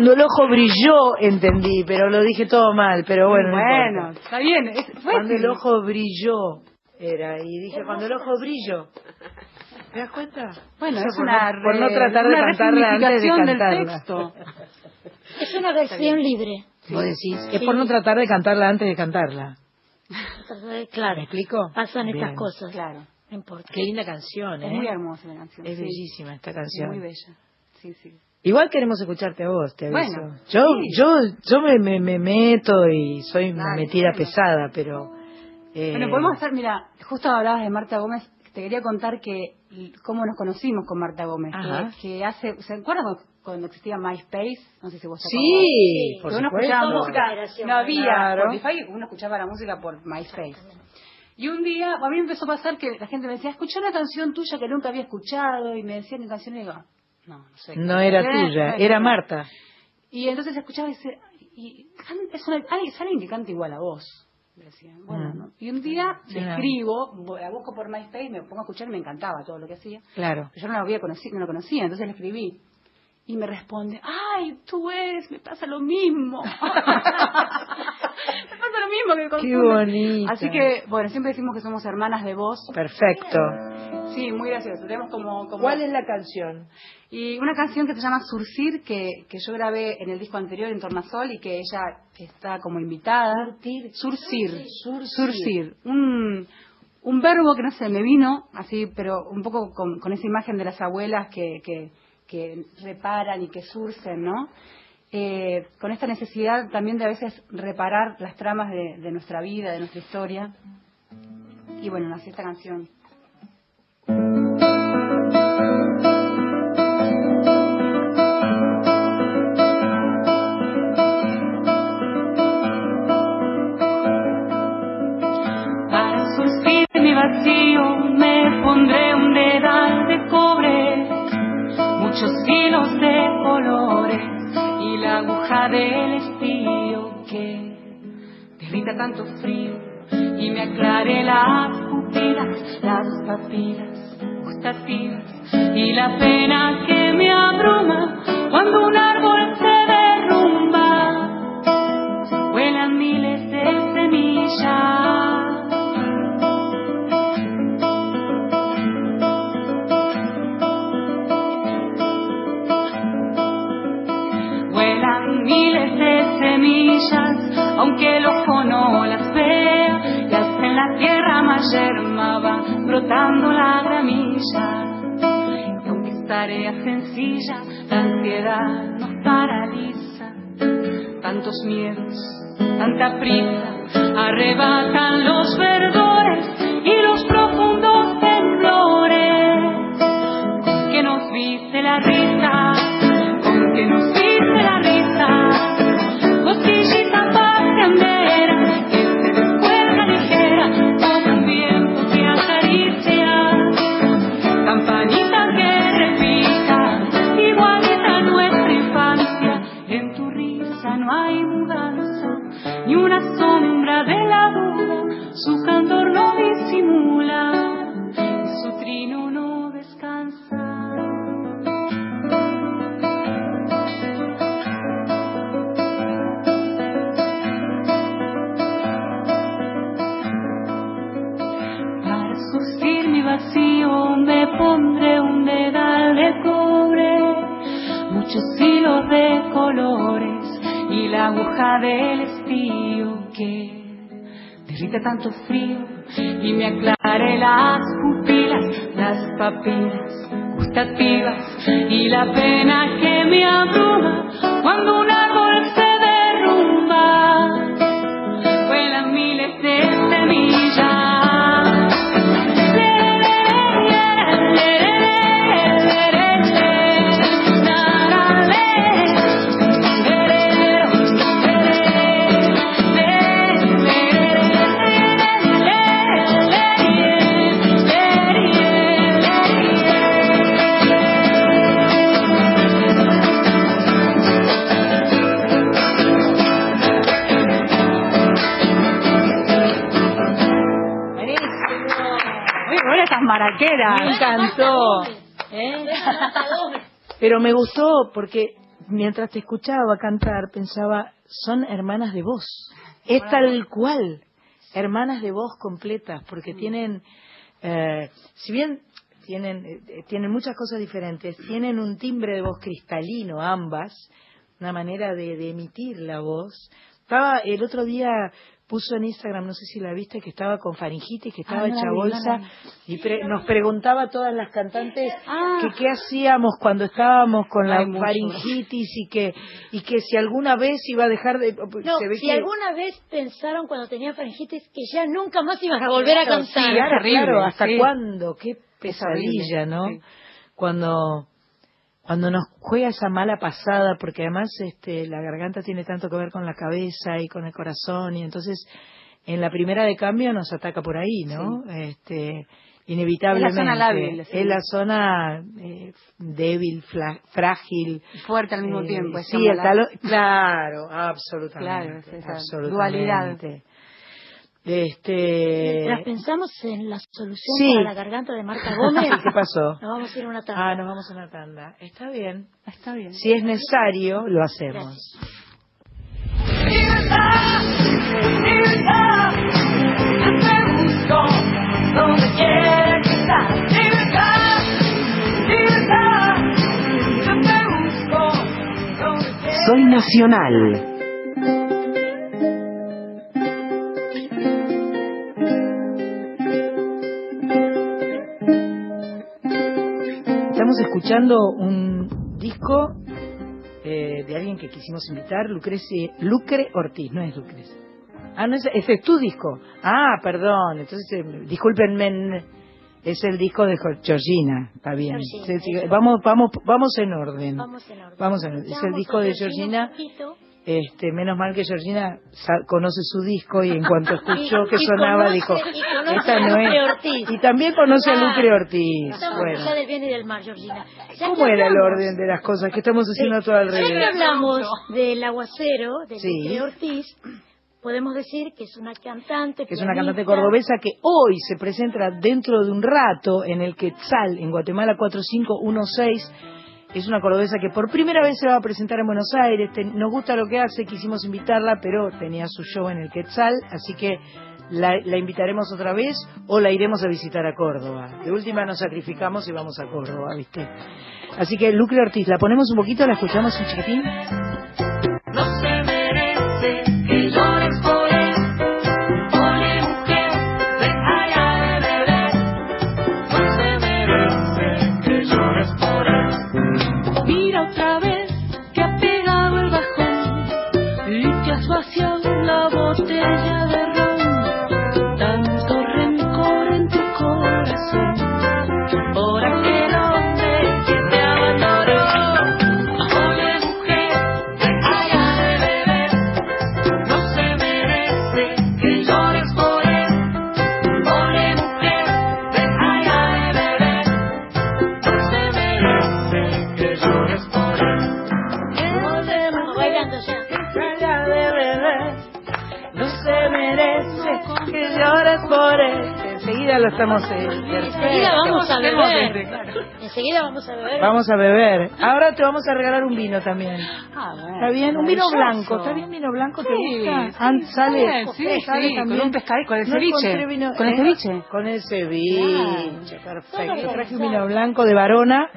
cuando el ojo brilló, entendí, pero lo dije todo mal, pero bueno. no Bueno, importa. está bien. es- Cuando el ojo brilló, era, y dije, cuando el ojo brillo. ¿Te das cuenta? Bueno, Eso es por una no, por no tratar de una cantarla antes de resignificación del cantarla. texto. Es una versión libre. Vos decís, es Sí. por no tratar de cantarla antes de cantarla. Claro. ¿Me explico? Pasan estas Bien. cosas. Claro. No importa. Qué linda canción, ¿eh? Es muy hermosa la canción. Es sí. bellísima esta Es canción. muy bella. Sí, sí. Igual queremos escucharte a vos, te aviso. Bueno, yo, sí. yo, yo me, me, me meto y soy una metida bueno. pesada, pero... eh, Bueno, podemos hacer, mira, justo hablabas de Marta Gómez, te quería contar que cómo nos conocimos con Marta Gómez, Ajá. que, que hace, ¿se acuerdan cuando, cuando existía MySpace? No sé si vos te Sí, por uno supuesto. escuchaba música, no había Claro. Spotify, uno escuchaba la música por MySpace. Y un día, a mí me empezó a pasar que la gente me decía, escuché una canción tuya que nunca había escuchado, y me decían canción, y digo, no, no sé. No era Eh, tuya, era Marta. y entonces escuchaba y dice, y es una, alguien, que canta igual a vos. Me decían, bueno, Mm. ¿no? Y un día Sí, le no. escribo, la busco por MySpace, me pongo a escuchar y me encantaba todo lo que hacía. Claro. Pero yo no lo había conocido, no lo conocía, entonces le escribí. Y me responde, ay, tú eres, me pasa lo mismo. me pasa lo mismo que con Qué bonita. Así que, bueno, siempre decimos que somos hermanas de voz. Perfecto. Sí, muy gracioso. Tenemos como, como... ¿Cuál es la canción? Y una canción que se llama Surcir, que, que yo grabé en el disco anterior en Tornasol y que ella está como invitada. Surcir. Surcir. Un, un verbo que no sé, me vino así, pero un poco con, con esa imagen de las abuelas que, que, que reparan y que surcen, ¿no? Eh, con esta necesidad también de a veces reparar las tramas de, de nuestra vida, de nuestra historia. Y bueno, nació esta canción. Tanto frío y me aclare las pupilas, las papilas gustativas y la pena que gramilla. Y aunque es tarea sencilla, la ansiedad nos paraliza. Tantos miedos, tanta prisa, arrebatan porque mientras te escuchaba cantar pensaba, son hermanas de voz. Es tal cual, hermanas de voz completas, porque tienen, eh, si bien tienen, eh, tienen muchas cosas diferentes, tienen un timbre de voz cristalino ambas, una manera de, de emitir la voz. Estaba el otro día puso en Instagram, no sé si la viste, que estaba con faringitis, que estaba Ah, no hecha vi, no bolsa vi. y pre- nos preguntaba a todas las cantantes Ah. que qué hacíamos cuando estábamos con la Ay, faringitis y que y que si alguna vez iba a dejar de No, se ve si que- alguna vez pensaron cuando tenían faringitis que ya nunca más iban a volver a cantar. sí, claro, claro, ¿hasta Sí. cuándo? Qué pesadilla, ¿no? Cuando cuando nos juega esa mala pasada, porque además este la garganta tiene tanto que ver con la cabeza y con el corazón y entonces en la primera de cambio nos ataca por ahí, ¿no? Este inevitablemente. Es la zona lábil, sí. Es la zona eh, débil, fla- frágil. Fuerte al mismo Eh, tiempo. es Sí, el talón, claro, absolutamente. Claro, es esa absolutamente. Este, Mientras pensamos en la solución Sí. para la garganta de Marta Gómez, ¿qué pasó? nos vamos a ir a una tanda. Ah, nos vamos a una tanda. Está bien. Está bien. Si es necesario, lo hacemos. Donde quiera que estás, libertad, libertad, yo te busco, donde quiera. Soy nacional. Escuchando un disco eh, de alguien que quisimos invitar, Lucrece, Lucre Ortiz, no es Lucrece. Ah, no, es, ese es tu disco. Ah, perdón, entonces, eh, discúlpenme, es el disco de Georgina, está bien. Georgina, Sí, sí, eso. vamos, vamos, vamos en orden. Vamos en orden. Vamos en orden. Es el disco de Georgina. Este, menos mal que Georgina conoce su disco y en cuanto escuchó que sonaba conoce- dijo, y esta no es. Ortiz. Y también conoce a Ah, Lucre Ortiz. Bueno. allá del bien y del mal, Georgina. Ya ¿Cómo era el orden de las cosas que estamos haciendo a todo Ya alrededor? hablamos del aguacero, de Sí. Lucre Ortiz, podemos decir que es una cantante. que es una cantante cordobesa que hoy se presenta dentro de un rato en el Quetzal, en Guatemala 4516. Es una cordobesa que por primera vez se va a presentar en Buenos Aires. Nos gusta lo que hace, quisimos invitarla, pero tenía su show en el Quetzal, así que la, invitaremos otra vez o la iremos a visitar a Córdoba. De última nos sacrificamos y vamos a Córdoba, ¿viste? Así que Lucre Ortiz, la ponemos un poquito, la escuchamos un chiquitín. No se lo estamos eh, Enseguida vamos a beber. Enseguida vamos a beber. Vamos a beber. Ahora te vamos a regalar un vino también. Ah, bueno. ¿Está bien? Un vino blanco. ¿Está bien vino blanco? ¿Te Sí, gusta? sí, Ah, sale. sí, sale sí, también. con un pescadito, con el No ceviche. encontré vino- ¿Con el ¿eh? ceviche? Con el ceviche, perfecto. Traje un vino blanco de Varona,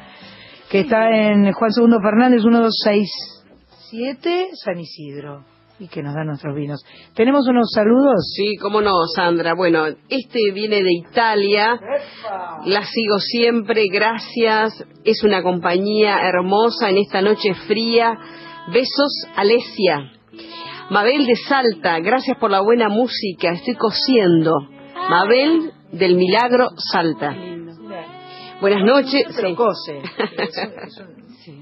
que está en Juan Segundo Fernández, 1267, San Isidro. Y que nos da nuestros vinos. ¿Tenemos unos saludos? Sí, cómo no, Sandra. Bueno, este viene de Italia. La sigo siempre, gracias. Es una compañía hermosa en esta noche fría. Besos, Alesia. Mabel de Salta, gracias por la buena música. Estoy cosiendo. Mabel del Milagro, Salta. Buenas noches. Pero Sí. cose.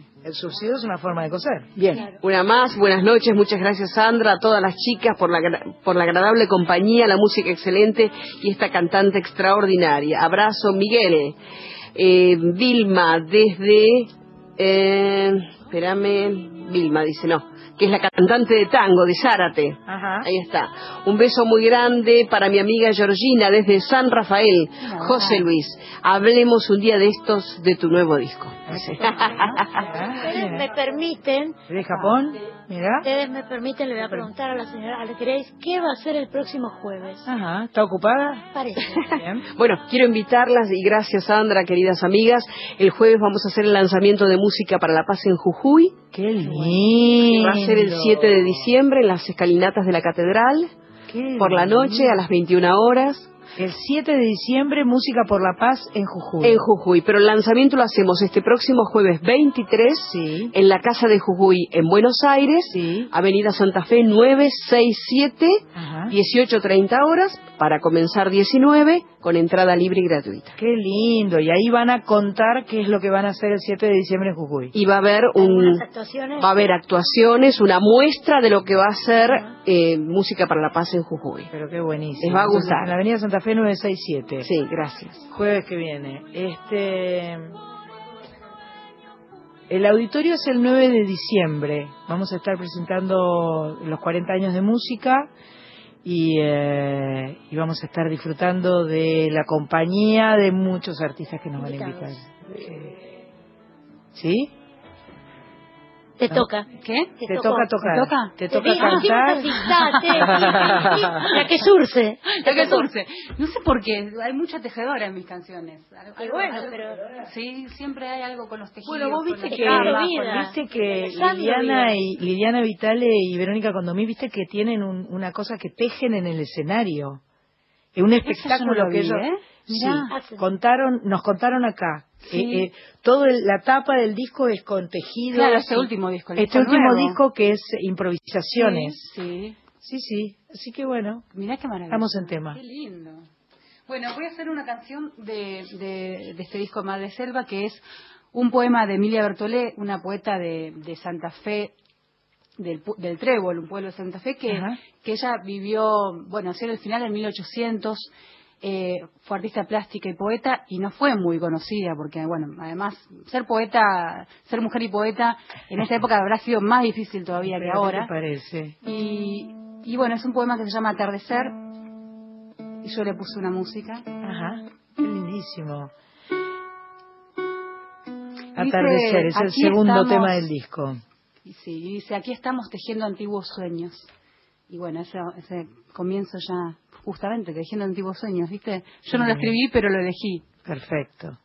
El subsidio es una forma de coser. Bien. Una más, buenas noches, muchas gracias Sandra, a todas las chicas por la, por la agradable compañía, la música excelente y esta cantante extraordinaria. Abrazo, Miguel. Eh, Vilma, desde, eh, espérame, Vilma dice, no, que es la cantante de tango de Zárate. Ajá. Ahí está. Un beso muy grande para mi amiga Georgina desde San Rafael. José Luis, hablemos un día de estos de tu nuevo disco. Ustedes me permiten, ¿De Japón? Mira. ustedes me permiten, le voy a preguntar a la señora Ale Grace, ¿qué va a hacer el próximo jueves? Ajá. ¿Está ocupada? Parece. Bueno, quiero invitarlas y gracias Sandra, queridas amigas. El jueves vamos a hacer el lanzamiento de música para la paz en Jujuy. ¡Qué lindo! Va a ser el 7 de diciembre en las escalinatas de la catedral. Qué Por la noche a las 21 horas. El 7 de diciembre, Música por la Paz en Jujuy. En Jujuy, pero el lanzamiento lo hacemos este próximo jueves 23 en la Casa de Jujuy en Buenos Aires, Avenida Santa Fe 967, 18.30 horas, para comenzar 19, con entrada libre y gratuita. Qué lindo. Y ahí van a contar qué es lo que van a hacer el 7 de diciembre en Jujuy. Y va a haber un actuaciones? va a haber actuaciones, una muestra de lo que va a ser eh, música para la paz en Jujuy. Pero qué buenísimo. Les va a Entonces, gustar. En la Avenida Santa Fe 967. Sí, gracias. Jueves que viene. Este. El auditorio es el 9 de diciembre. Vamos a estar presentando los 40 años de música y, eh, y vamos a estar disfrutando de la compañía de muchos artistas que nos van a invitar. ¿Sí? Te toca. ¿Qué? Te toca tocar. ¿Te toca? Te toca cantar. sí, La que surce. La que surce. No sé por qué, hay mucha tejedora en mis canciones. Algo- bueno, algo- pero- Sí, siempre hay algo con los tejidos. Bueno, vos viste que, vida. viste que Liliana y Liliana Vitale y Verónica Condomí, viste que tienen un- una cosa que tejen en el escenario. Es un espectáculo no lo que vi, ellos ¿eh? Sí, Mirá. contaron, nos contaron acá. Sí. Eh, eh, todo el- la tapa del disco es con tejido. Claro, este último disco, el Este último nuevo. disco que es improvisaciones. Sí, Sí, sí. Así que bueno, Mirá qué maravilla. estamos en tema. Qué lindo. Bueno, voy a hacer una canción de, de, de este disco Madre Selva, que es un poema de Emilia Bertolé, una poeta de, de Santa Fe, del, del Trébol, un pueblo de Santa Fe, que, Ajá. que ella vivió, bueno, hacia el final en 1800, eh, fue artista plástica y poeta y no fue muy conocida porque, bueno, además, ser poeta, ser mujer y poeta en esa época habrá sido más difícil todavía que Pero, ¿qué ahora. parece? Y, y bueno, es un poema que se llama Atardecer y yo le puse una música. Ajá, qué lindísimo. Dice, Atardecer, es el "Aquí segundo estamos". tema del disco. Y sí, y dice, aquí estamos tejiendo antiguos sueños. Y bueno, ese, ese comienzo ya, justamente, tejiendo antiguos sueños, ¿viste? Yo no lo escribí, pero lo elegí. Perfecto.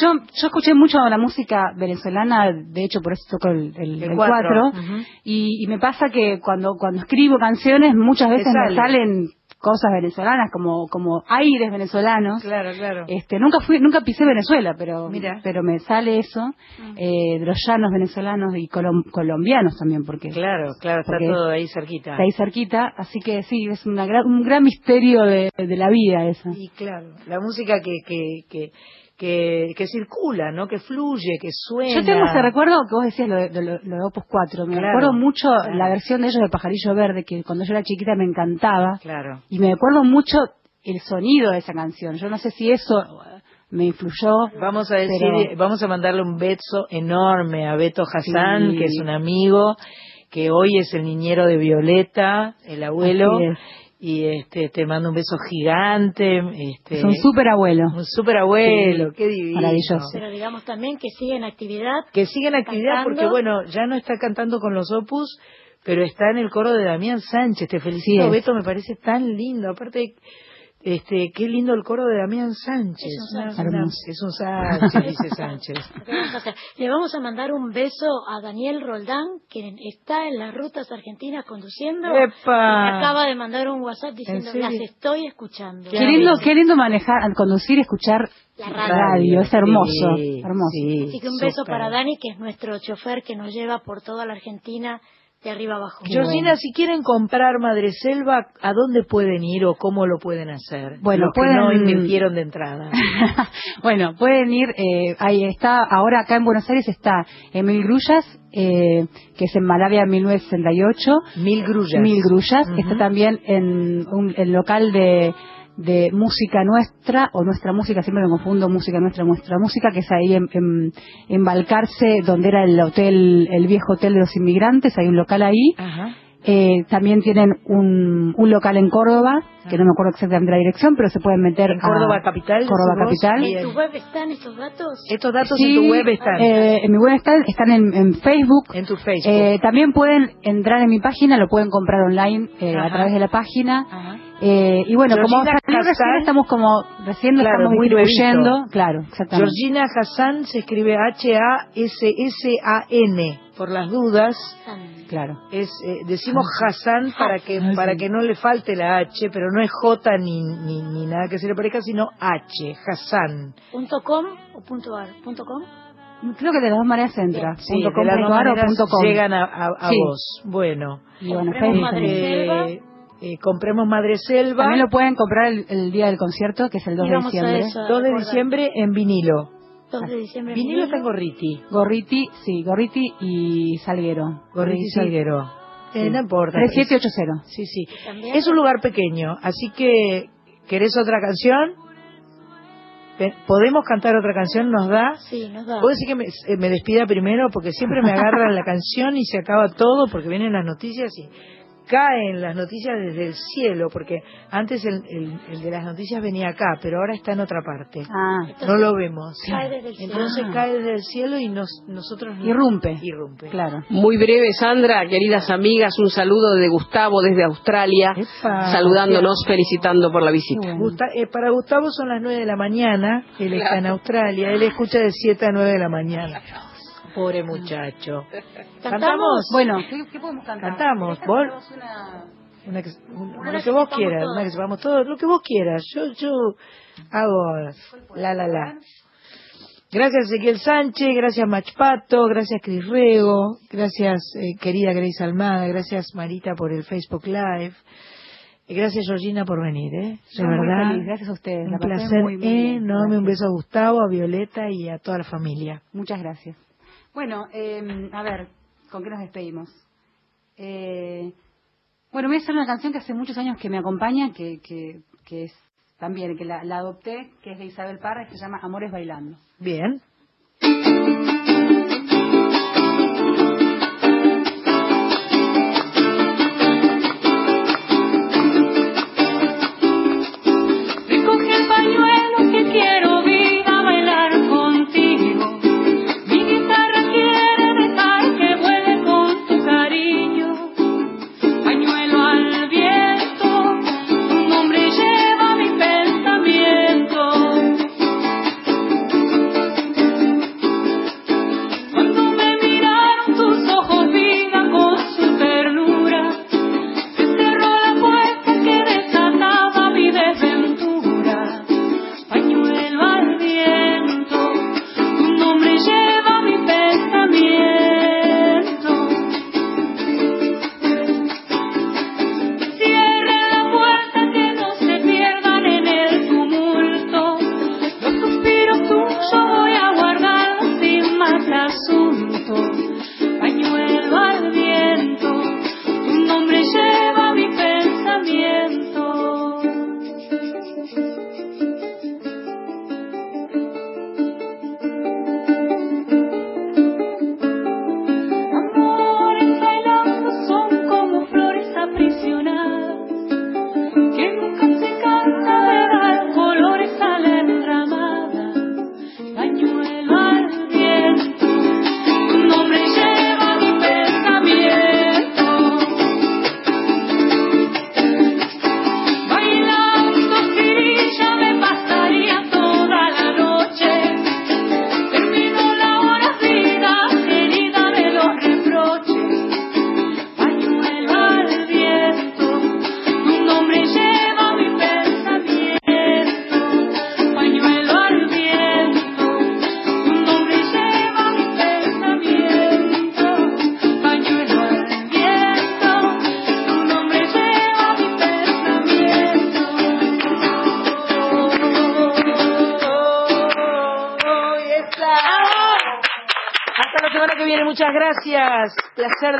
Yo, yo escuché mucho la música venezolana, de hecho por eso toco el, el, El el cuatro. y, y me pasa que cuando, cuando escribo canciones muchas veces me sale. salen cosas venezolanas, como, como aires venezolanos. Claro, claro. Este, nunca fui, nunca pisé Venezuela, pero, Mira. pero me sale eso, eh, de los llanos venezolanos y colom- colombianos también, porque Claro, claro, está todo ahí cerquita. está ahí cerquita, así que sí, es una gran- un gran misterio de, de la vida esa. Y claro, la música que, que, que, que, que circula, ¿no? Que fluye, que suena. Yo tengo ese recuerdo que vos decías, lo de, lo, lo de Opus 4. Me Claro, acuerdo mucho claro. la versión de ellos de Pajarillo Verde, que cuando yo era chiquita me encantaba. Claro. Y me acuerdo mucho el sonido de esa canción. Yo no sé si eso eh, me influyó. Vamos a decir, pero- vamos a mandarle un beso enorme a Beto Hassan, Sí. que es un amigo, que hoy es el niñero de Violeta, el abuelo. Y este, te mando un beso gigante. Este, Es un súper abuelo. un super abuelo, Sí, qué divino. maravilloso. Pero digamos también que sigue en actividad. Que sigue en actividad Cantando. porque, bueno, ya no está cantando con los opus, pero está en el coro de Damián Sánchez. Te felicito, Sí. Beto, me parece tan lindo. Aparte, este, qué lindo el coro de Damián Sánchez. Es un Sánchez. una- Hermoso. es un Sánchez, dice Sánchez. ¿Qué vamos a hacer? Le vamos a mandar un beso a Daniel Roldán, quien está en las rutas argentinas conduciendo. ¡Epa! Me acaba de mandar un WhatsApp diciendo, las estoy escuchando. Qué lindo, qué lindo manejar, al conducir, escuchar La radio. radio. Es hermoso. Sí, hermoso. sí, Así que un beso para Dani, que es nuestro chofer que nos lleva por toda la Argentina de arriba abajo. Georgina, si quieren comprar Madreselva, ¿a dónde pueden ir o cómo lo pueden hacer? Bueno, Los que pueden- no invirtieron de entrada. bueno, pueden ir, eh, ahí está, ahora acá en Buenos Aires está Emil Grullas, eh, que es en Malavia 1968. Mil grullas. Mil Grullas. Ujú. Está también en un, el local de, de música nuestra, o nuestra música, siempre me confundo, música nuestra, nuestra música, que es ahí en, en, en Balcarce, donde era el hotel, el viejo hotel de los inmigrantes, hay un local ahí. Ajá. Eh, también tienen un, un local en Córdoba, que no me acuerdo exactamente la dirección, pero se pueden meter En a Córdoba capital, Córdoba capital. ¿En tu web están estos datos? Estos datos Sí, en tu web están. eh, en mi web están, están en, en Facebook. en tu Facebook. Eh, también pueden entrar en mi página, lo pueden comprar online eh, a través de la página. Ajá. Eh, y bueno, como recién, estamos como recién Claro, estamos muy distribuyendo. nuevito. Claro, exactamente. Georgina Hassan se escribe H-A-S-S-A-N, por las dudas. Claro. Es, eh, decimos Hassan para que Ah, para que no le falte la H, pero no es J ni, ni, ni nada que se le parezca, sino H, Hassan. ¿Punto .com o punto .ar? ¿Punto .com? Creo que de las dos maneras entra. Sí, punto de com, las dos o punto com. llegan a, a- a Sí. vos. Bueno. Y bueno, Facebook. Eh, eh, compremos Madre Selva. También lo pueden comprar el, el día del concierto, que es el 2 Y de diciembre. eso. 2 de diciembre en vinilo. 2 de diciembre. Vinilo está en Gorriti. Gorriti, sí, Gorriti y Salguero. Gorriti Salguero. Eh, no importa. 3780. Sí, sí. También. Es un lugar pequeño, así que ¿querés otra canción? Pe- ¿Podemos cantar otra canción? ¿Nos da? Sí, nos da. ¿Puedo decir que me, eh, me despida primero? Porque siempre me agarran la canción y se acaba todo porque vienen las noticias y caen las noticias desde el cielo, porque antes el, el- el de las noticias venía acá, pero ahora está en otra parte. Ah, no lo vemos. Cae desde el cielo. Entonces Ah. cae desde el cielo y nos, nosotros... irrumpe. Irrumpe. Claro. Muy breve, Sandra, queridas amigas, un saludo de Gustavo desde Australia, Epa, saludándonos, felicitando por la visita. Gusta- eh, para Gustavo son las 9 de la mañana, él está en Australia, él escucha de 7 a 9 de la mañana. Pobre muchacho. ¿Cantamos? Bueno, ¿qué, qué podemos cantar? Cantamos, ¿Querés vos. cantarnos una- Una que, un- Una lo que que vos quieras, todos. una que sepamos todos, lo que vos quieras. Yo, yo hago la la la. Gracias Ezequiel Sánchez, gracias Machpato, gracias Cris Rego, gracias eh, querida Grace Almada, gracias Marita por el Facebook Live, y gracias Georgina por venir, ¿eh? De Yo muy verdad. feliz, gracias a ustedes. Un la placer muy, muy enorme, un beso a Gustavo, a Violeta y a toda la familia. Muchas gracias. Bueno, eh, a ver, ¿con qué nos despedimos? Eh, bueno, voy a hacer una canción que hace muchos años que me acompaña, que, que, que es también, que la, adopté, que es de Isabel Parra, y se llama Amores Bailando. Bien.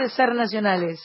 De ser nacionales.